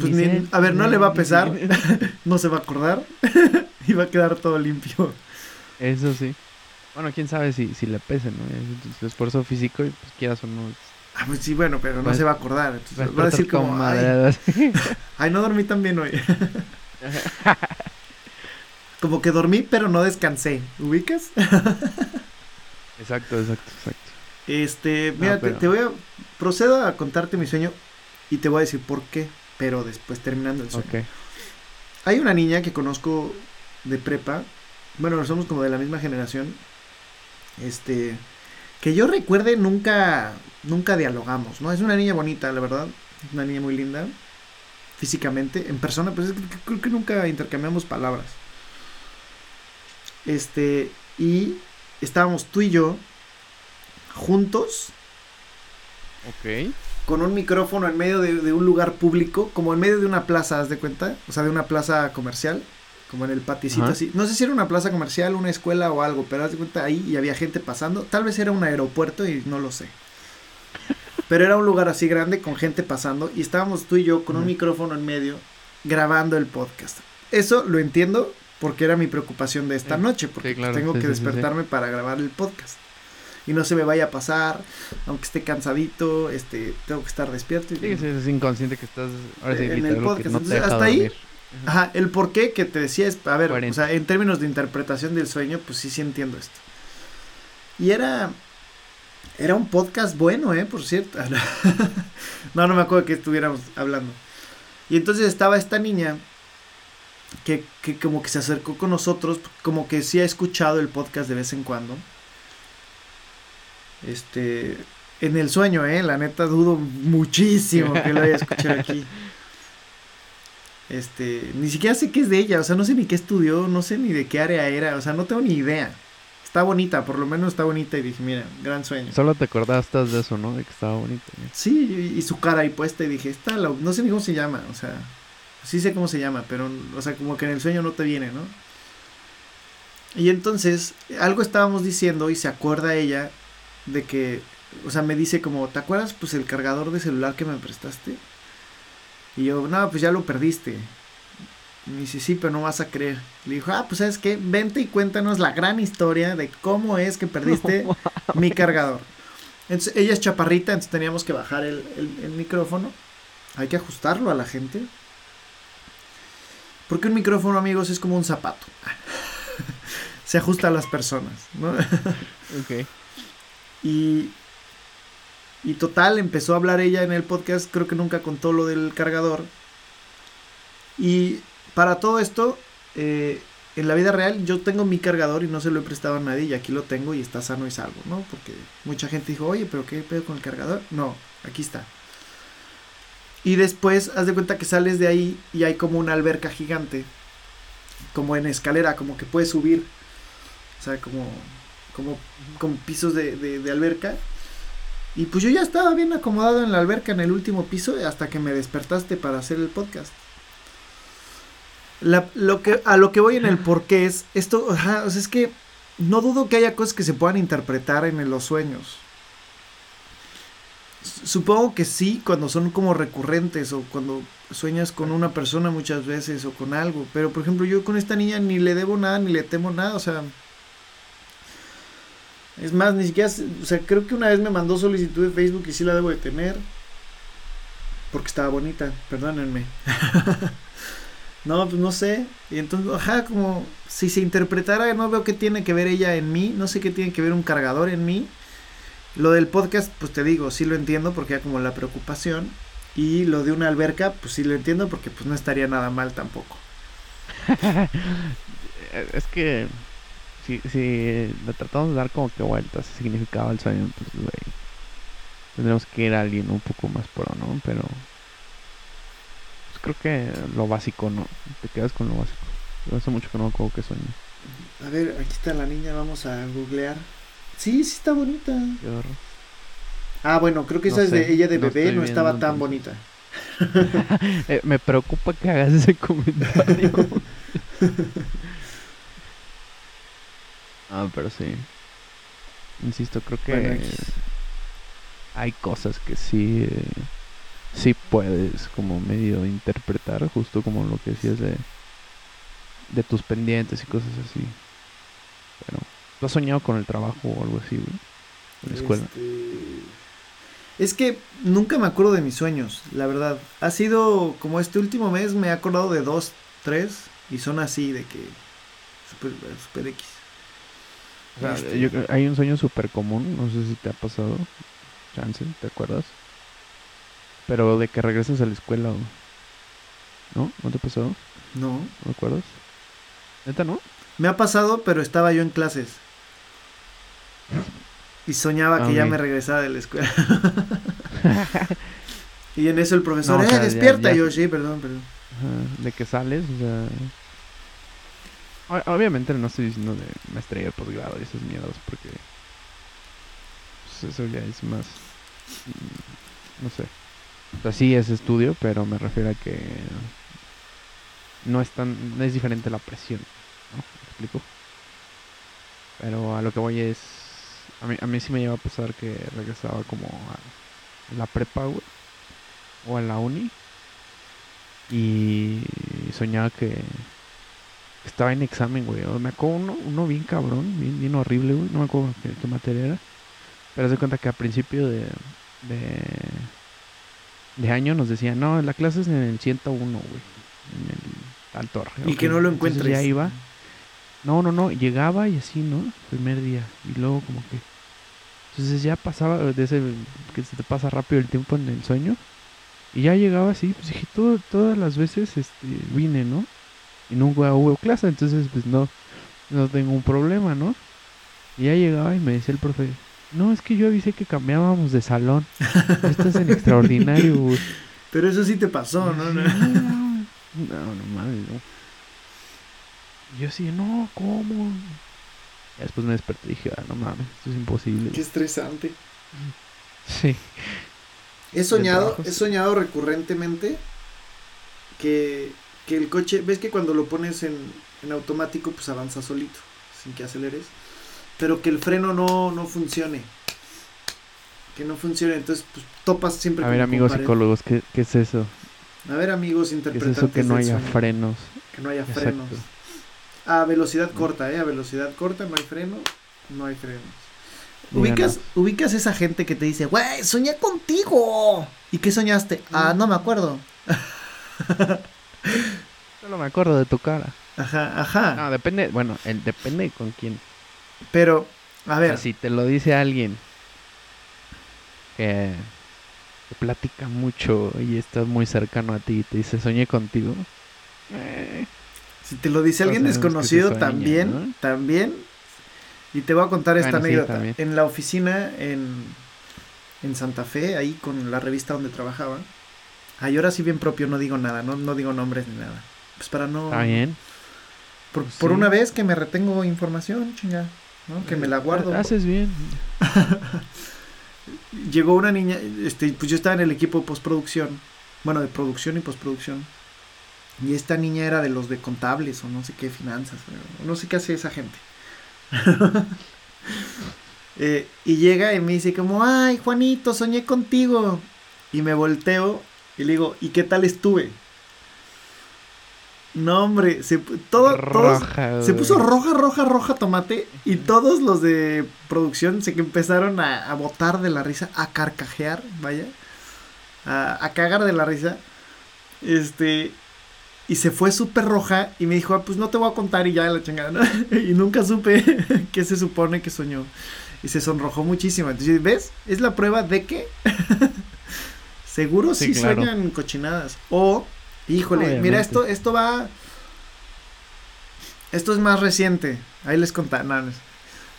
Speaker 2: Pues a ver, no le va a pesar, no se va a acordar y va a quedar todo limpio.
Speaker 1: Eso sí. Bueno, quién sabe si, si le pese, ¿no? Su esfuerzo físico y pues quieras o no,
Speaker 2: Ah, pues sí, bueno, pero no se va a acordar. va a decir como, ay, ay, no dormí tan bien hoy. Como que dormí, pero no descansé. ¿Ubicas?
Speaker 1: exacto, exacto, exacto.
Speaker 2: Este, mira, te, voy a... Procedo a contarte mi sueño y te voy a decir por qué, pero después terminando el sueño. Hay una niña que conozco de prepa. Bueno, somos como de la misma generación. Este que yo recuerde nunca, nunca dialogamos, ¿no? Es una niña bonita, la verdad, es una niña muy linda, físicamente, en persona, pues creo que nunca intercambiamos palabras. Este, y estábamos tú y yo juntos.
Speaker 1: Ok.
Speaker 2: Con un micrófono en medio de, de, un lugar público, como en medio de una plaza, ¿haz de cuenta? O sea, de una plaza comercial como en el paticito así. No sé si era una plaza comercial, una escuela o algo, pero haz de cuenta ahí y había gente pasando. Tal vez era un aeropuerto y no lo sé. Pero era un lugar así grande con gente pasando y estábamos tú y yo con un micrófono en medio grabando el podcast. Eso lo entiendo porque era mi preocupación de esta noche, porque tengo que despertarme para grabar el podcast. Y no se me vaya a pasar, aunque esté cansadito, este, tengo que estar despierto. Y,
Speaker 1: sí, es inconsciente que estás
Speaker 2: en el podcast. hasta ahí Ajá, el por qué que te decía es, a ver, o sea, en términos de interpretación del sueño, pues sí, sí entiendo esto. Y era, era un podcast bueno, ¿eh? Por cierto. no, no me acuerdo que estuviéramos hablando. Y entonces estaba esta niña que, que como que se acercó con nosotros, como que sí ha escuchado el podcast de vez en cuando. Este, En el sueño, ¿eh? La neta dudo muchísimo que lo haya escuchado aquí. Este, ni siquiera sé qué es de ella, o sea, no sé ni qué estudió, no sé ni de qué área era, o sea, no tengo ni idea. Está bonita, por lo menos está bonita y dije, mira, gran sueño.
Speaker 1: Solo te acordaste de eso, ¿no? De que estaba bonita.
Speaker 2: Sí, y, su cara ahí puesta y dije, está, no sé ni cómo se llama, o sea, sí sé cómo se llama, pero, o sea, como que en el sueño no te viene, ¿no? Y entonces, algo estábamos diciendo y se acuerda ella de que, o sea, me dice como, ¿te acuerdas pues el cargador de celular que me prestaste? Y yo, no, pues ya lo perdiste. Y me dice, sí, pero no vas a creer. Le dijo, ah, pues sabes qué, vente y cuéntanos la gran historia de cómo es que perdiste mi cargador. Entonces, ella es chaparrita, entonces teníamos que bajar el, el micrófono. Hay que ajustarlo a la gente. Porque un micrófono, amigos, es como un zapato. Se ajusta a las personas, ¿no? ok. Y, y total, empezó a hablar ella en el podcast, creo que nunca contó lo del cargador. Y para todo esto, eh, en la vida real yo tengo mi cargador y no se lo he prestado a nadie y aquí lo tengo y está sano y salvo, ¿no? Porque mucha gente dijo, oye, pero ¿qué pedo con el cargador? No, aquí está. Y después, haz de cuenta que sales de ahí y hay como una alberca gigante, como en escalera, como que puedes subir. O sea, como, como, como pisos de, de, alberca. Y pues yo ya estaba bien acomodado en la alberca en el último piso hasta que me despertaste para hacer el podcast. lo que, a lo que voy en el porqué es, esto, o sea, es que no dudo que haya cosas que se puedan interpretar en los sueños. Supongo que sí, cuando son como recurrentes o cuando sueñas con una persona muchas veces o con algo. Pero por ejemplo, yo con esta niña ni le debo nada, ni le temo nada, o sea, es más, ni siquiera, o sea, creo que una vez me mandó solicitud de Facebook y sí la debo de tener. Porque estaba bonita, perdónenme. no, pues no sé. Y entonces, ajá, como si se interpretara, no veo qué tiene que ver ella en mí, no sé qué tiene que ver un cargador en mí. Lo del podcast, pues te digo, sí lo entiendo porque hay como la preocupación. Y lo de una alberca, pues sí lo entiendo porque pues no estaría nada mal tampoco.
Speaker 1: es que si, si le tratamos de dar como que vueltas, significaba el sueño, pues, güey, tendremos que ir a alguien un poco más pro, ¿no? Pero pues, creo que lo básico, ¿no? Te quedas con lo básico. hace mucho que no me que sueño.
Speaker 2: A ver, aquí está la niña, vamos a googlear. Sí, sí está bonita. Ah, bueno, creo que esa es de ella de bebé, no estaba tan bonita.
Speaker 1: Eh, me preocupa que hagas ese comentario. Ah, pero sí. Insisto, creo que hay cosas que sí, eh, sí puedes como medio interpretar, justo como lo que decías de, de tus pendientes y cosas así. Pero, ¿tú has soñado con el trabajo o algo así, güey? En la escuela. Este,
Speaker 2: es que nunca me acuerdo de mis sueños, la verdad. Ha sido como este último mes me he acordado de dos, tres, y son así, de que super, super X.
Speaker 1: Este, hay un sueño súper común, no sé si te ha pasado, Chance, ¿te acuerdas? Pero de que regresas a la escuela, ¿no? ¿No te ha pasado?
Speaker 2: No.
Speaker 1: ¿No te acuerdas? ¿Neta no?
Speaker 2: Me ha pasado, pero estaba yo en clases. Y soñaba que ya me regresaba de la escuela. y en eso el profesor, ¡eh, despierta! yo, sí, perdón, perdón.
Speaker 1: de que sales, o sea Obviamente no estoy diciendo de maestría de posgrado y esos miedos porque pues, eso ya es más mm, no sé. O sea, sí es estudio, pero me refiero a que no es tan no es diferente la presión, ¿no? ¿Me explico? Pero a lo que voy es a mí, a mí sí me lleva a pasar que regresaba como a la prepa, o a la uni y soñaba que estaba en examen, güey. Me acuerdo uno, uno bien cabrón, bien, bien horrible, güey. No me acuerdo qué, materia era. Pero se cuenta que a principio de, de, de, año nos decían, no, la clase es en el 101, güey. En el torre.
Speaker 2: Y que no lo encuentres.
Speaker 1: ya iba. No, no, no. Llegaba y así, ¿no? Primer día. Y luego como que... Entonces ya pasaba de ese... Que se te pasa rápido el tiempo en el sueño. Y ya llegaba así. Pues dije, todo, todas las veces este, vine, ¿no? y nunca hubo clase, entonces pues no, no tengo un problema, ¿no? Y ya llegaba y me decía el profe, No, es que yo avisé que cambiábamos de salón. Esto es en extraordinario, güey.
Speaker 2: Pero eso sí te pasó, ¿no? No,
Speaker 1: no, no mames, no. Yo sí, no, ¿cómo? Y después me desperté y dije, ah, no mames, esto es imposible.
Speaker 2: Qué estresante.
Speaker 1: Sí.
Speaker 2: He soñado, he soñado recurrentemente que, que el coche, ves que cuando lo pones en, en automático, pues avanza solito, sin que aceleres pero que el freno no, no funcione. Que no funcione, entonces pues, topas siempre.
Speaker 1: A ver, amigos psicólogos, ¿qué, ¿qué, es eso?
Speaker 2: A ver, amigos interpretantes.
Speaker 1: ¿Qué es eso que no haya frenos?
Speaker 2: Que no haya frenos. A velocidad corta, ¿eh? A velocidad corta no hay freno, no hay frenos. Ubicas, ubicas esa gente que te dice, güey, soñé contigo. ¿Y qué soñaste? Ah, no me acuerdo.
Speaker 1: Solo me acuerdo de tu cara.
Speaker 2: Ajá, ajá.
Speaker 1: No, depende, bueno, el, depende con quién.
Speaker 2: Pero, a ver.
Speaker 1: si te lo dice alguien que, platica mucho y está muy cercano a ti y te dice, soñé contigo.
Speaker 2: Eh, si te lo dice alguien desconocido, también, también. Y te voy a contar esta anécdota. en la oficina en, en Santa Fe, ahí con la revista donde trabajaba. Ay, ahora sí bien propio, no digo nada, no, no digo nombres ni nada. Pues para no...
Speaker 1: Está bien.
Speaker 2: Por, pues por una vez que me retengo información, chinga. ¿no? Que me la guardo.
Speaker 1: Haces bien.
Speaker 2: Llegó una niña, este, pues yo estaba en el equipo de postproducción, bueno, de producción y postproducción. Y esta niña era de los de contables o no sé qué finanzas, no sé qué hace esa gente. Eh, y llega y me dice como, ay, Juanito, soñé contigo. Y me volteo y le digo, ¿y qué tal estuve? No, hombre, se, todo, se puso roja, roja, roja tomate y todos los de producción se que empezaron a, a botar de la risa, a carcajear, vaya, a, a cagar de la risa. Este, y se fue súper roja y me dijo, ah, pues no te voy a contar y ya la chingada, ¿no? y nunca supe qué se supone que soñó. Y se sonrojó muchísimo. Entonces, ¿ves? Es la prueba de que seguro sí, sueñan cochinadas. O Híjole, mira, esto, esto va. Esto es más reciente. Ahí les conté.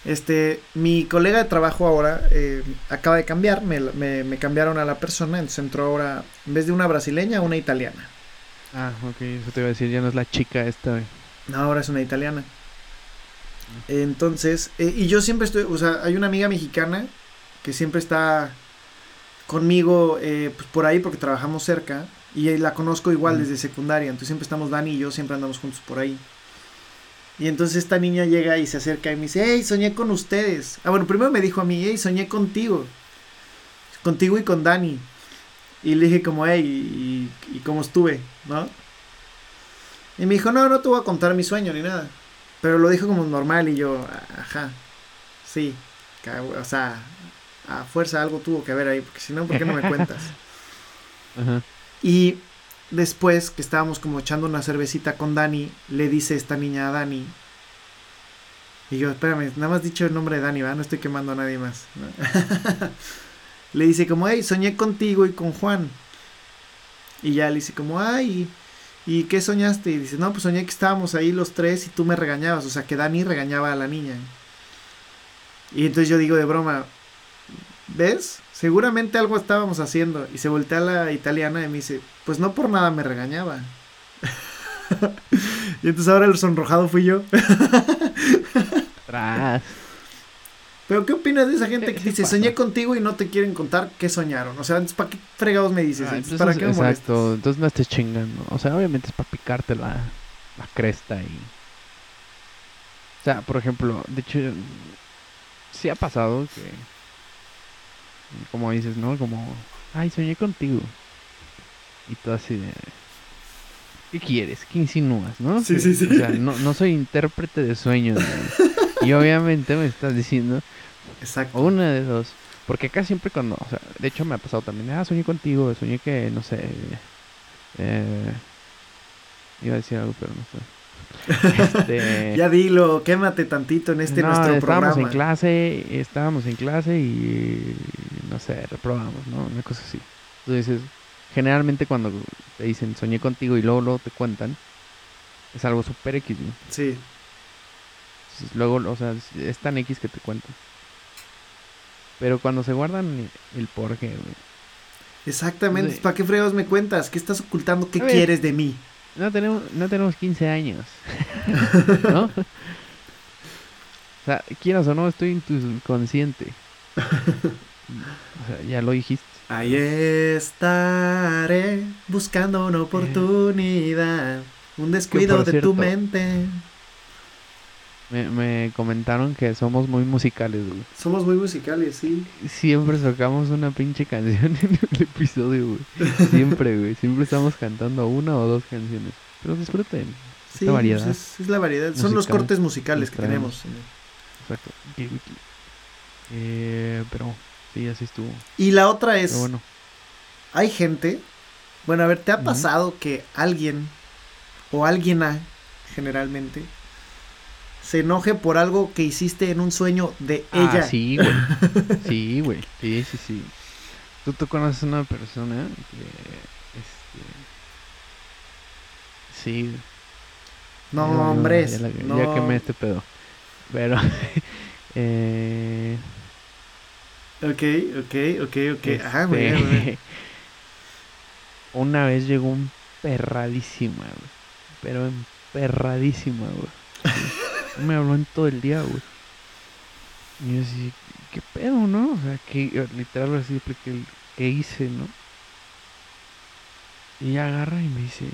Speaker 2: este, mi colega de trabajo ahora eh, acaba de cambiar. Me, me, cambiaron a la persona. Entonces entró ahora, en vez de una brasileña, una italiana.
Speaker 1: Ah, ok, eso te iba a decir. Ya no es la chica esta.
Speaker 2: No, ahora es una italiana. Entonces, eh, y yo siempre estoy. O sea, hay una amiga mexicana que siempre está conmigo eh, pues por ahí porque trabajamos cerca. Y la conozco igual desde secundaria, entonces siempre estamos Dani y yo, siempre andamos juntos por ahí. Y entonces esta niña llega y se acerca y me dice, hey, soñé con ustedes. Ah, bueno, primero me dijo a mí, hey, soñé contigo. Contigo y con Dani. Y le dije como, hey, y, y, cómo estuve, ¿no? Y me dijo, no, no te voy a contar mi sueño ni nada. Pero lo dijo como normal y yo, ajá, sí. O sea, a fuerza algo tuvo que haber ahí, porque si no, ¿por qué no me cuentas? Ajá. Y después que estábamos como echando una cervecita con Dani, le dice esta niña a Dani. Y yo, espérame, nada más dicho el nombre de Dani, ¿verdad? No estoy quemando a nadie más. le dice como, hey, soñé contigo y con Juan. Y ya le dice como, ay, ¿y qué soñaste? Y dice, no, pues soñé que estábamos ahí los tres y tú me regañabas. O sea, que Dani regañaba a la niña. Y entonces yo digo de broma, ¿ves? seguramente algo estábamos haciendo. Y se voltea a la italiana y me dice, pues no por nada me regañaba. y entonces ahora el sonrojado fui yo. Pero ¿qué opinas de esa gente que dice, soñé contigo y no te quieren contar qué soñaron? O sea, ¿para qué fregados me dices?
Speaker 1: Pues
Speaker 2: ¿Para qué
Speaker 1: me Exacto, entonces no estés chingando. O sea, obviamente es para picarte la, la cresta y... O sea, por ejemplo, de hecho, sí ha pasado que como dices, ¿no? Como, ay, soñé contigo. Y todo así de... ¿Qué quieres? ¿Qué insinúas, no?
Speaker 2: Sí, sí, sí.
Speaker 1: O sea, no, no soy intérprete de sueños. y obviamente me estás diciendo...
Speaker 2: Exacto.
Speaker 1: Una de dos. Porque acá siempre cuando... O sea, de hecho me ha pasado también. Ah, soñé contigo. Soñé que, no sé... Eh, iba a decir algo, pero no sé.
Speaker 2: Este, ya dilo, quémate tantito en este nuestro
Speaker 1: programa.
Speaker 2: Estábamos
Speaker 1: en clase, estábamos en clase y no sé, reprobamos, ¿no? Una cosa así. Entonces, generalmente cuando te dicen soñé contigo y luego, luego te cuentan, es algo súper X, ¿no?
Speaker 2: Sí.
Speaker 1: Luego, o sea, es tan X que te cuentan. Pero cuando se guardan el porqué, güey.
Speaker 2: Exactamente. ¿Para qué fregados me cuentas? ¿Qué estás ocultando? ¿Qué quieres de mí?
Speaker 1: No tenemos, no tenemos 15 años. ¿No? O sea, quieras o no, estoy en tu subconsciente. o sea, ya lo dijiste.
Speaker 2: Ahí estaré buscando una oportunidad. Un descuido de tu mente.
Speaker 1: Me, me, comentaron que somos muy musicales, güey.
Speaker 2: Somos muy musicales, sí.
Speaker 1: Siempre sacamos una pinche canción en el episodio, güey. Siempre, güey. Siempre estamos cantando una o dos canciones. Pero disfruten.
Speaker 2: Sí, la variedad. Pues es, la variedad. Son los cortes musicales que tenemos.
Speaker 1: Exacto. Eh, pero sí, así estuvo.
Speaker 2: Y la otra es. bueno. Hay gente. Bueno, a ver, ¿te ha pasado que alguien o alguien ha, generalmente, se enoje por algo que hiciste en un sueño de ah, ella.
Speaker 1: Sí, güey. Sí, güey. Sí, sí, sí. Tú, tú conoces a una persona que. Este. Sí.
Speaker 2: No, hombres.
Speaker 1: Ya, ya, quemé este pedo. Pero. eh.
Speaker 2: Ok, ok, ok, ok. ah, güey. Este,
Speaker 1: una vez llegó un perradísima, güey. Pero emperradísima, güey. me habló en todo el día, güey. Y yo así, ¿qué pedo, no? O sea, que literal así, porque ¿qué hice, no? Y ella agarra y me dice,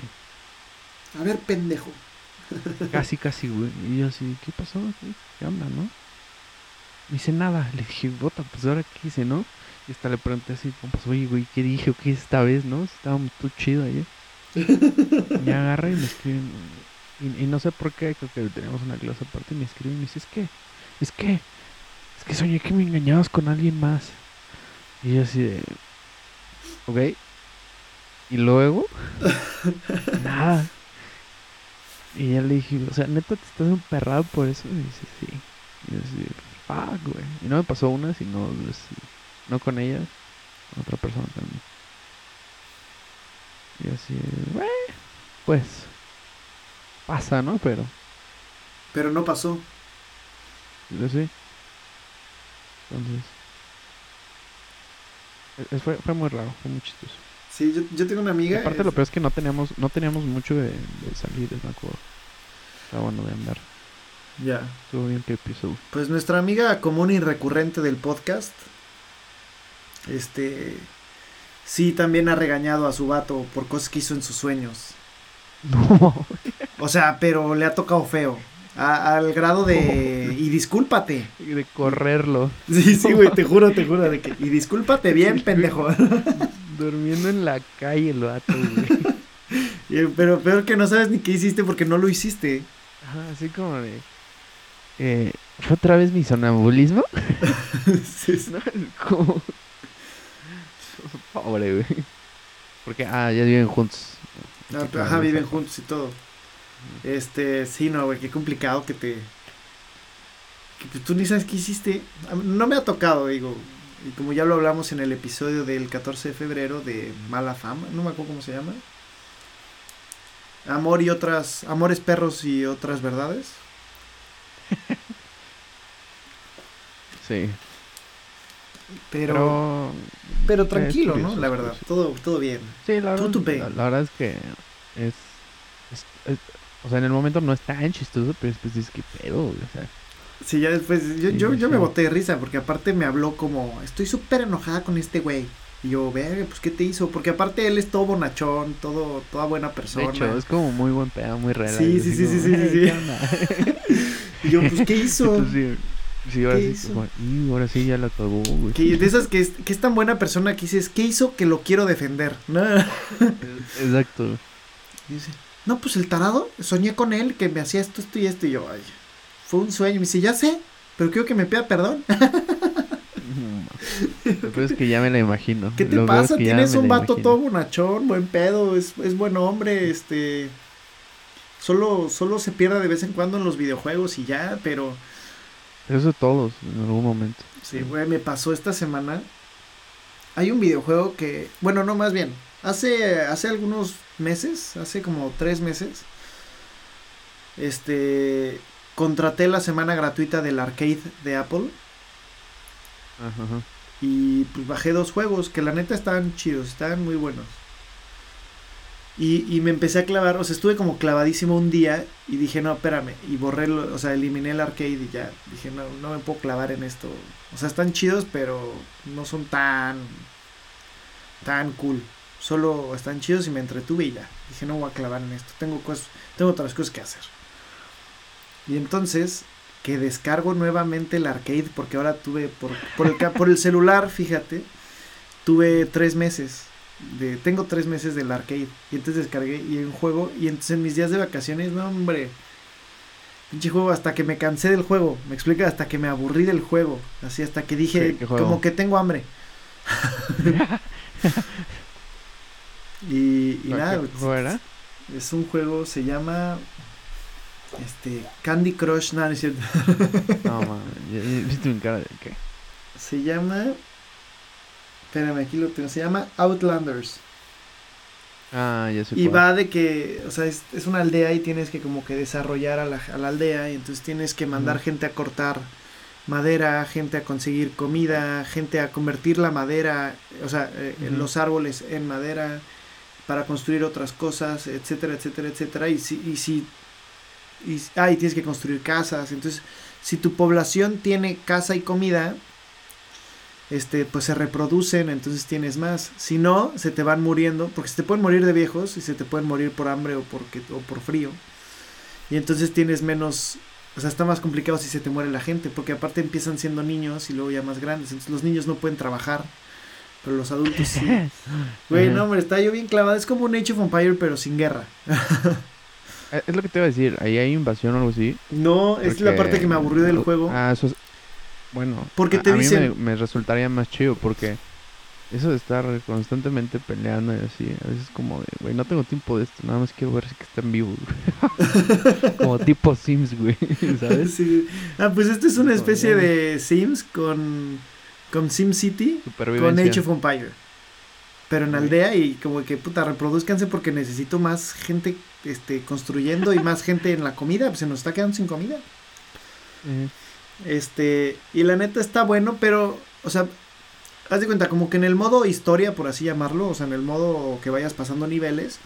Speaker 2: a ver, pendejo.
Speaker 1: Casi, casi, güey. Y yo así, ¿qué pasó? ¿Qué onda, no? Me dice nada. Le dije, bota, pues ahora qué hice, ¿no? Y hasta le pregunté así, ¿cómo pasó? Oye, güey, ¿qué dije o qué esta vez, no? Estaba muy chido ayer. y agarra y me escribe y, no sé por qué, creo que tenemos una clase aparte y me escribe y me dice, es que, es que, es que soñé que me engañabas con alguien más. Y yo así de, ok. Y luego, nada. Y ya le dije, o sea, neta, te estás emperrado por eso. Y dice, sí. Y yo así, fuck, güey. Y no me pasó una, sino, pues, no con ella, con otra persona también. Y así, güey, pues pasa, ¿no? Pero.
Speaker 2: Pero no pasó.
Speaker 1: Sí. Entonces. E, fue, fue muy raro, fue muy chistoso.
Speaker 2: Sí, yo, yo tengo una amiga.
Speaker 1: aparte, lo peor es que no teníamos, no teníamos mucho de, salir, me acuerdo. Estaba bueno de andar.
Speaker 2: Ya.
Speaker 1: Estuvo bien que episodio.
Speaker 2: Pues nuestra amiga común y recurrente del podcast. Este. Sí, también ha regañado a su vato por cosas que hizo en sus sueños. No. O sea, pero le ha tocado feo. al grado de. Y discúlpate.
Speaker 1: De correrlo.
Speaker 2: Sí, sí, güey, te juro, te juro. De que, y discúlpate bien, pendejo.
Speaker 1: Durmiendo en la calle el vato, güey.
Speaker 2: pero peor que no sabes ni qué hiciste porque no lo hiciste.
Speaker 1: Ajá, así como de. Eh, ¿Fue otra vez mi sonambulismo? sí, sí. como... Pobre, güey. Porque, ah, ya viven juntos.
Speaker 2: Ah, ajá, viven juntos y todo. Este, sí, no, güey, qué complicado que te. Que tú ni sabes qué hiciste. No me ha tocado, digo. Y como ya lo hablamos en el episodio del 14 de febrero de Mala Fama, no me acuerdo cómo se llama. Amor y otras. Amores, perros y otras verdades.
Speaker 1: sí.
Speaker 2: Pero. Pero, tranquilo, ¿no? La verdad. Todo, todo bien.
Speaker 1: Sí, la verdad. La, verdad es que es, O sea, en el momento no es tan chistoso, pero después es que pedo, o sea.
Speaker 2: Sí, ya después. Yo, yo, yo me boté de risa porque aparte me habló como. Estoy súper enojada con este güey. Y yo, ve, pues, ¿qué te hizo? Porque aparte él es todo bonachón, todo, toda buena persona.
Speaker 1: De hecho, es como muy buen pedo, muy real.
Speaker 2: Sí, sí, sí, sí, sí, sí, y yo, pues, ¿qué hizo?
Speaker 1: Sí, ahora sí, y ahora sí ya la cagó, güey.
Speaker 2: Que, de esas que es, que es tan buena persona que dices, ¿qué hizo que lo quiero defender? ¿No?
Speaker 1: Exacto.
Speaker 2: dice, no, pues el tarado, soñé con él que me hacía esto, esto y esto. Y yo, ay, fue un sueño. Me dice, ya sé, pero quiero que me pida perdón.
Speaker 1: Pero es que ya me la imagino.
Speaker 2: ¿Qué te pasa? Tienes un vato todo bonachón, buen pedo, es, es buen hombre, este. Solo, solo se pierde de vez en cuando en los videojuegos y ya, pero
Speaker 1: eso todos, en algún momento.
Speaker 2: Sí, güey, me pasó esta semana. Hay un videojuego que, bueno, no más bien, hace, hace algunos meses, hace como tres meses, este, contraté la semana gratuita del arcade de Apple. Ajá. Y pues bajé dos juegos que la neta estaban chidos, estaban muy buenos. Y, y, me empecé a clavar, o sea, estuve como clavadísimo un día y dije, no, espérame, y borré, o sea, eliminé el arcade y ya, dije, no, no me puedo clavar en esto. O sea, están chidos, pero no son tan, tan cool. Solo están chidos y me entretuve y ya. Dije, no voy a clavar en esto, tengo, cosas, tengo otras cosas que hacer. Y entonces, que descargo nuevamente el arcade, porque ahora tuve, por, por, el, por el celular, fíjate, tuve tres meses de tengo tres meses del arcade. Y entonces descargué y un juego y entonces en mis días de vacaciones no hombre. Pinche juego hasta que me cansé del juego. Me explica hasta que me aburrí del juego. Así hasta que dije como que tengo hambre y, y nada
Speaker 1: ¿qué
Speaker 2: es un juego se llama este Candy Crush no, no es cierto
Speaker 1: no mames viste un cara de qué
Speaker 2: se llama Espérame, aquí lo tengo. Se llama Outlanders.
Speaker 1: Ah, ya sé.
Speaker 2: Y va de que, o sea, es, una aldea y tienes que como que desarrollar a la, a la aldea y entonces tienes que mandar gente a cortar madera, gente a conseguir comida, gente a convertir la madera, o sea, eh, los árboles en madera para construir otras cosas, etcétera, etcétera, etcétera. Y si, y si, y, ah, y tienes que construir casas. Entonces, si tu población tiene casa y comida, este, pues se reproducen, entonces tienes más. Si no, se te van muriendo, porque se te pueden morir de viejos y se te pueden morir por hambre o, porque, o por frío. Y entonces tienes menos, o sea, está más complicado si se te muere la gente, porque aparte empiezan siendo niños y luego ya más grandes, entonces los niños no pueden trabajar, pero los adultos sí. Güey, no, hombre, está yo bien clavado, es como un Age of Empire, pero sin guerra.
Speaker 1: Eh, es lo que te iba a decir, ahí hay invasión o algo así.
Speaker 2: No, es la parte que me aburrió del juego.
Speaker 1: Ah, eso es, bueno,
Speaker 2: porque te
Speaker 1: a,
Speaker 2: dicen...
Speaker 1: mí me, resultaría más chido porque eso de estar constantemente peleando y así, a veces como de, güey, no tengo tiempo de esto, nada más quiero ver si que está en vivo, como tipo Sims, güey, ¿sabes?
Speaker 2: Sí. Ah, pues esto es una especie de Sims con, con Sim City, con Age of Empire. Pero en aldea y como que, puta, reproduzcanse porque necesito más gente este, construyendo y más gente en la comida, pues se nos está quedando sin comida. Este, y la neta está bueno, pero, o sea, haz de cuenta, como que en el modo historia, por así llamarlo, o sea, en el modo que vayas pasando niveles,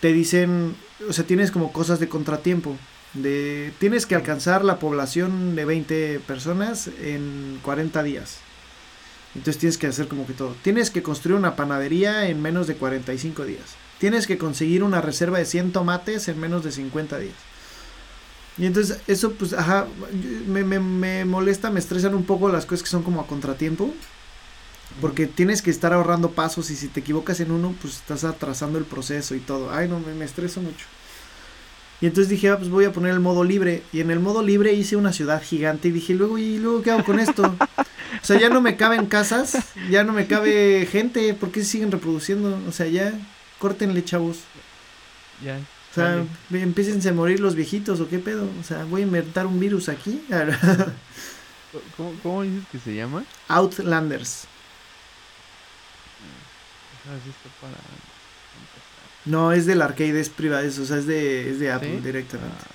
Speaker 2: te dicen, o sea, tienes como cosas de contratiempo. De, tienes que alcanzar la población de 20 personas en 40 días. Entonces tienes que hacer como que todo. Tienes que construir una panadería en menos de 45 días. Tienes que conseguir una reserva de 100 tomates en menos de 50 días. Y entonces eso pues, ajá, me, me, me molesta, me estresan un poco las cosas que son como a contratiempo. Porque tienes que estar ahorrando pasos y si te equivocas en uno, pues estás atrasando el proceso y todo. Ay, no, me, me estreso mucho. Y entonces dije, ah, pues voy a poner el modo libre. Y en el modo libre hice una ciudad gigante y dije, luego, ¿y luego qué hago con esto? o sea, ya no me caben casas, ya no me cabe gente, ¿por qué siguen reproduciendo? O sea, ya, córtenle, chavos.
Speaker 1: Ya.
Speaker 2: O sea, empiecen a morir los viejitos o qué pedo. O sea, voy a inventar un virus aquí.
Speaker 1: ¿Cómo, ¿Cómo, dices que se llama?
Speaker 2: Outlanders.
Speaker 1: Ah,
Speaker 2: no, es del arcade, es privado, o sea, es de, es de Apple directamente. Ah,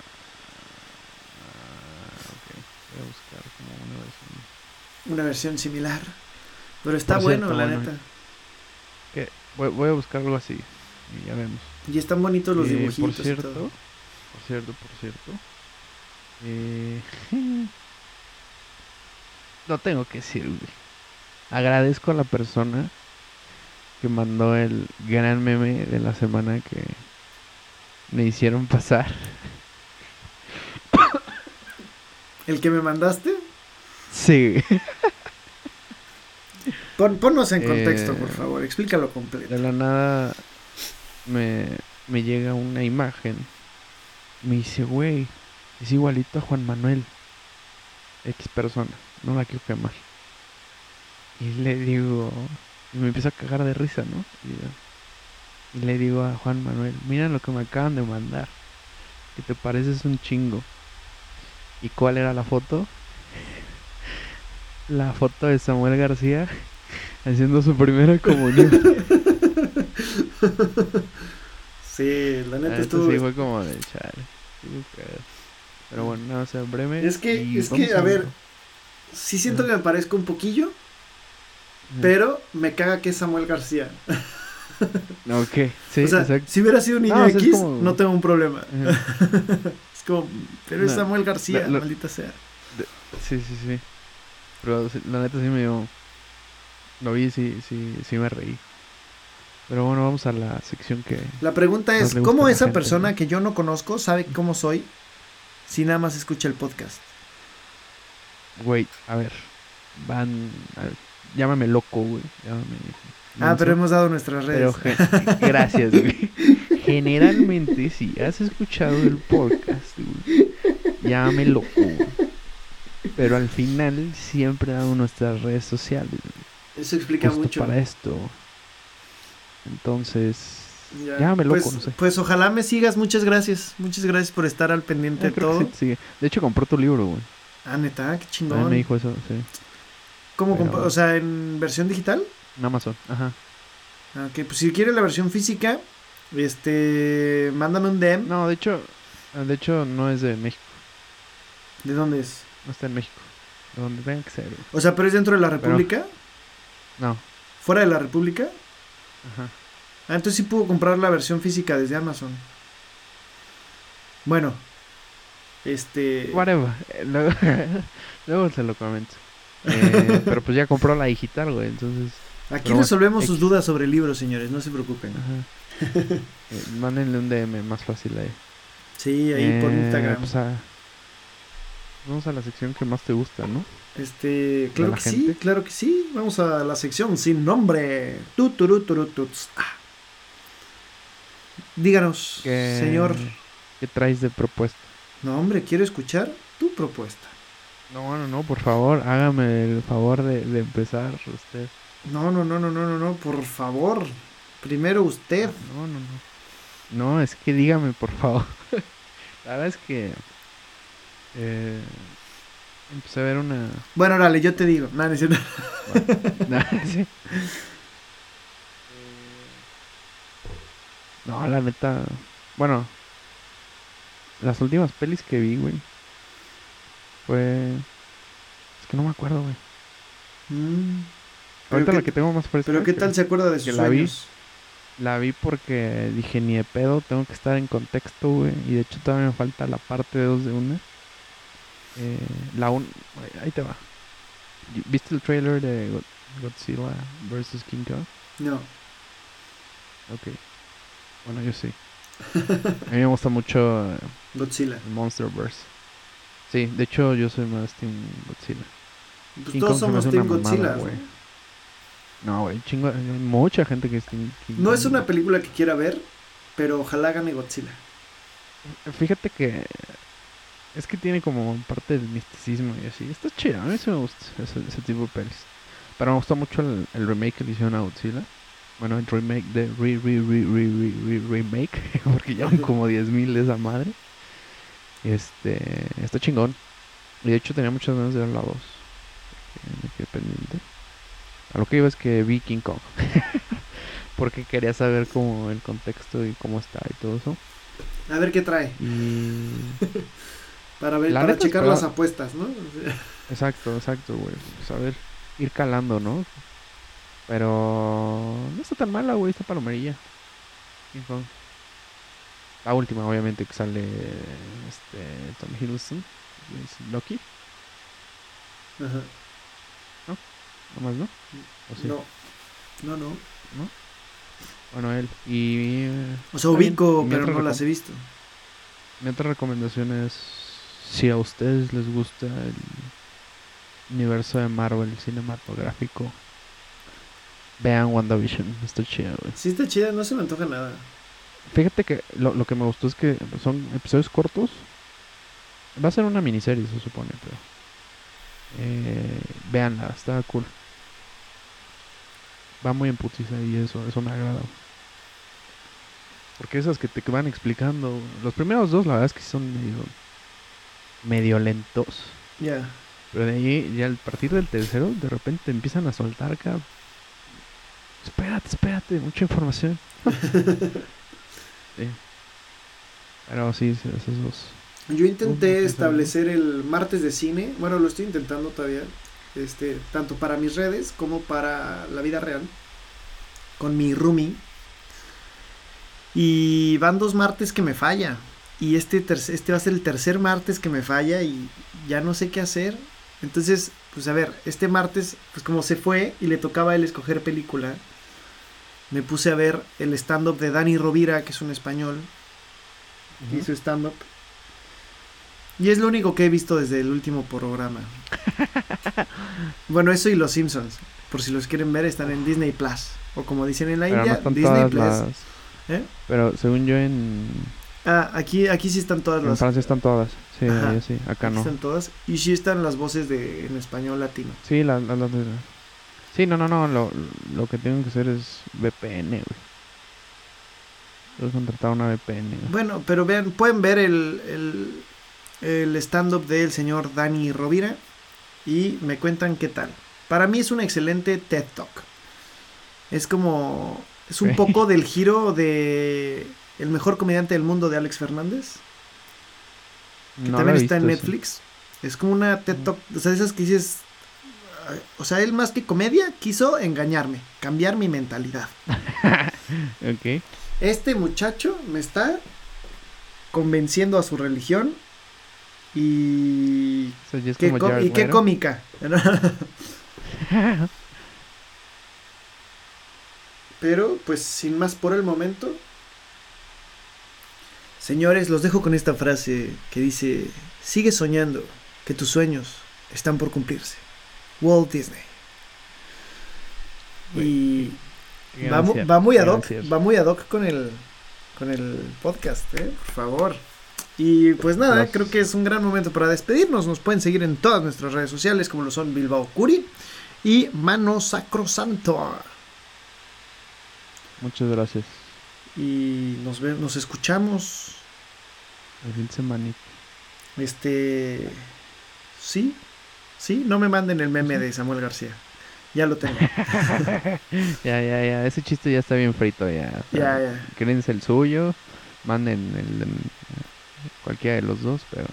Speaker 1: ah, Voy a buscar como una versión.
Speaker 2: Una versión similar. Pero está bueno, la neta.
Speaker 1: ¿Qué? Voy, voy a buscar algo así. Y ya vemos.
Speaker 2: Y están bonitos los eh, dibujitos.
Speaker 1: Por cierto, por cierto, por cierto. Eh, no tengo que decir, güey. Agradezco a la persona que mandó el gran meme de la semana que me hicieron pasar.
Speaker 2: ¿El que me mandaste?
Speaker 1: Sí.
Speaker 2: Pon, ponnos en contexto, por eh, favor. Explícalo completo.
Speaker 1: De la nada me, me llega una imagen. Me dice, güey, es igualito a Juan Manuel. X persona, no la quiero quemar. Y le digo, y me empiezo a cagar de risa, ¿no? Y, le digo a Juan Manuel, mira lo que me acaban de mandar. Que te pareces un chingo. ¿Y cuál era la foto? La foto de Samuel García haciendo su primera comunión.
Speaker 2: sí, la neta
Speaker 1: ah,
Speaker 2: estuvo.
Speaker 1: Sí, fue como de chale. Pero bueno, no, o sea, breve.
Speaker 2: Es que, es que, a ver, sí siento que me parezco un poquillo. Pero me caga que es Samuel García.
Speaker 1: ok, sí,
Speaker 2: o sea, si hubiera sido un niño X, no tengo un problema. es como, pero es Samuel García, maldita sea.
Speaker 1: sí, sí, sí. Pero la neta sí me dio. Lo vi, sí, sí, sí me reí. Pero bueno, vamos a la sección que.
Speaker 2: La pregunta es: ¿cómo esa persona que yo no conozco sabe cómo soy si nada más escucha el podcast?
Speaker 1: Güey, a ver. Van. Llámame loco, güey. Llámame.
Speaker 2: Ah, pero hemos dado nuestras redes.
Speaker 1: gracias, güey. Generalmente, si has escuchado el podcast, güey, llámame loco. Pero al final siempre dado nuestras redes sociales.
Speaker 2: Eso explica mucho.
Speaker 1: Para esto. Entonces, ya. me loco,
Speaker 2: pues,
Speaker 1: no sé.
Speaker 2: Pues ojalá me sigas, muchas gracias. Muchas gracias por estar al pendiente de todo.
Speaker 1: De hecho, compró tu libro, güey.
Speaker 2: Ah, neta, qué chingón.
Speaker 1: me dijo eso, sí.
Speaker 2: ¿Cómo O sea, ¿en versión digital?
Speaker 1: En Amazon, ajá.
Speaker 2: Ah, ok, pues si quieres la versión física, este, mándame un DM.
Speaker 1: No, de hecho, de hecho no es de México.
Speaker 2: ¿De dónde es?
Speaker 1: No está en México. De donde tenga que ser.
Speaker 2: O sea, pero es dentro de la República.
Speaker 1: No.
Speaker 2: ¿Fuera de la República? Ajá. Ah, entonces sí puedo comprar la versión física desde Amazon. Bueno. Este.
Speaker 1: Whatever. Luego, se lo comento. Eh, pero pues ya compró la digital, güey. Entonces.
Speaker 2: Aquí resolvemos sus dudas sobre el libro, señores. No se preocupen. Ajá.
Speaker 1: eh, mándenle un DM más fácil ahí.
Speaker 2: Sí, ahí por eh, Instagram. Pues
Speaker 1: vamos a la sección que más te gusta, ¿no?
Speaker 2: Este, claro que sí, claro que sí. Vamos a la sección sin nombre. Ah. Díganos, señor.
Speaker 1: ¿Qué traes de propuesta?
Speaker 2: No, hombre, quiero escuchar tu propuesta.
Speaker 1: No, no, no, por favor, hágame el favor de, de empezar usted.
Speaker 2: No, no, no, no, no, no, no, por favor. Primero usted.
Speaker 1: No, no, no. No, es que dígame, por favor. La verdad es que eh, empecé a ver una.
Speaker 2: Bueno, órale, yo te digo. Nada, no,
Speaker 1: no, la neta. Bueno, las últimas pelis que vi, güey. Fue. Es que no me acuerdo, güey. Mm. Ahorita la que tengo más
Speaker 2: fresca. Pero ¿qué tal se acuerda de sus sueños?
Speaker 1: La vi, porque dije ni de pedo, tengo que estar en contexto, güey. Y de hecho todavía me falta la parte 2 de una. Eh, la un... Ahí te va. ¿Viste el trailer de Godzilla vs. King Kong?
Speaker 2: No.
Speaker 1: Ok. Bueno, yo sí. A mí me gusta mucho eh,
Speaker 2: Godzilla.
Speaker 1: Monsterverse. Sí, de hecho yo soy más Team Godzilla.
Speaker 2: Pues todos somos Team Godzilla.
Speaker 1: No, güey, chingo. Hay mucha gente que es Team,
Speaker 2: No es una película que quiera ver, pero ojalá gane Godzilla.
Speaker 1: Fíjate que es que tiene como parte del misticismo y así. Está chido, a mí sí me gusta ese, tipo de pelis. Pero me gustó mucho el, remake que le hicieron a Godzilla. Bueno, el remake de re, re, re, re, re, remake, porque llevan como 10.000 de esa madre. Este, está chingón. Y de hecho tenía muchas ganas de ver la 2. Me quedé pendiente. A lo que iba es que vi King Kong. porque quería saber como el contexto y cómo está y todo eso.
Speaker 2: A ver qué trae. Para ver, para checar las apuestas, ¿no?
Speaker 1: exacto, exacto, güey. Saber pues, ir calando, ¿no? Pero no está tan mala, güey, está palomerilla. La última, obviamente, que sale este Tom Hiddleston, es Loki.
Speaker 2: Ajá.
Speaker 1: ¿No? ¿Nomás no?
Speaker 2: No. No, no.
Speaker 1: ¿No? Bueno, él. Y.
Speaker 2: O sea, ubico, pero no las he visto.
Speaker 1: Mi otra recomendación es si a ustedes les gusta el universo de Marvel cinematográfico, vean WandaVision. Está chida, güey.
Speaker 2: Sí, está chida, no se me antoja nada.
Speaker 1: Fíjate que lo, lo que me gustó es que son episodios cortos. Va a ser una miniserie, se supone, pero. Eh, véanla, está cool. Va muy en putiza y eso, eso me agrada. Porque esas que te van explicando. Los primeros dos, la verdad es que son medio medio lentos.
Speaker 2: Ya.
Speaker 1: Pero de ahí, ya al partir del tercero, de repente empiezan a soltar acá. Espérate, espérate, mucha información. sí. Pero sí, esos dos.
Speaker 2: Yo intenté establecer el martes de cine. Bueno, lo estoy intentando todavía. este, tanto para mis redes como para la vida real, con mi roomie. Y van dos martes que me falla. Y este, este va a ser el tercer martes que me falla y ya no sé qué hacer. Entonces, pues a ver, este martes, pues como se fue y le tocaba a él escoger película, me puse a ver el stand-up de Dani Rovira, que es un español, hizo stand-up. Y es lo único que he visto desde el último programa. bueno, eso y Los Simpsons. Por si los quieren ver, están en Disney Plus. O como dicen en la India, Disney Plus.
Speaker 1: ¿Eh? Pero según yo en.
Speaker 2: Ah, aquí, aquí sí están todas
Speaker 1: las. En Francia están todas. Sí, sí. Acá no.
Speaker 2: Están todas. Y sí están las voces de en español latino.
Speaker 1: Sí, las. Sí, no, no, no. Lo, lo que tienen que hacer es VPN, güey. Debes contratar una VPN.
Speaker 2: Bueno, pero vean, pueden ver el, el el stand-up del señor Dani Rovira y me cuentan qué tal. Para mí es un excelente TED Talk. Es como. Es un poco del giro de. El mejor comediante del mundo de Alex Fernández. Que también está en Netflix. Es como una TED Talk. O sea, esas que dices. O sea, él más que comedia quiso engañarme, cambiar mi mentalidad.
Speaker 1: ok.
Speaker 2: Este muchacho me está convenciendo a su religión y, qué, y qué cómica. Pero, pues, sin más por el momento. Señores, los dejo con esta frase que dice, sigue soñando que tus sueños están por cumplirse. Walt Disney. Y va, muy ad hoc, va muy ad hoc con el, con el podcast, ¿eh? Por favor. Y pues nada, creo que es un gran momento para despedirnos. Nos pueden seguir en todas nuestras redes sociales, como lo son Bilbao Curi y Mano Sacrosanto.
Speaker 1: Muchas gracias.
Speaker 2: Y nos ve, nos escuchamos.
Speaker 1: El semanita.
Speaker 2: Este. Sí, sí, no me manden el meme de Samuel García. Ya lo tengo.
Speaker 1: ya, ya, ya. Ese chiste ya está bien frito ya.
Speaker 2: ya, ya.
Speaker 1: Créense el suyo. Manden el, Cualquiera de los dos, pero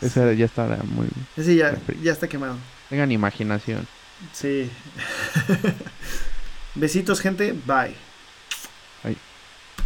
Speaker 1: ese ya está muy...
Speaker 2: Ese ya, ya está quemado.
Speaker 1: Tengan imaginación.
Speaker 2: Sí. Besitos, gente. Bye.
Speaker 1: Bye.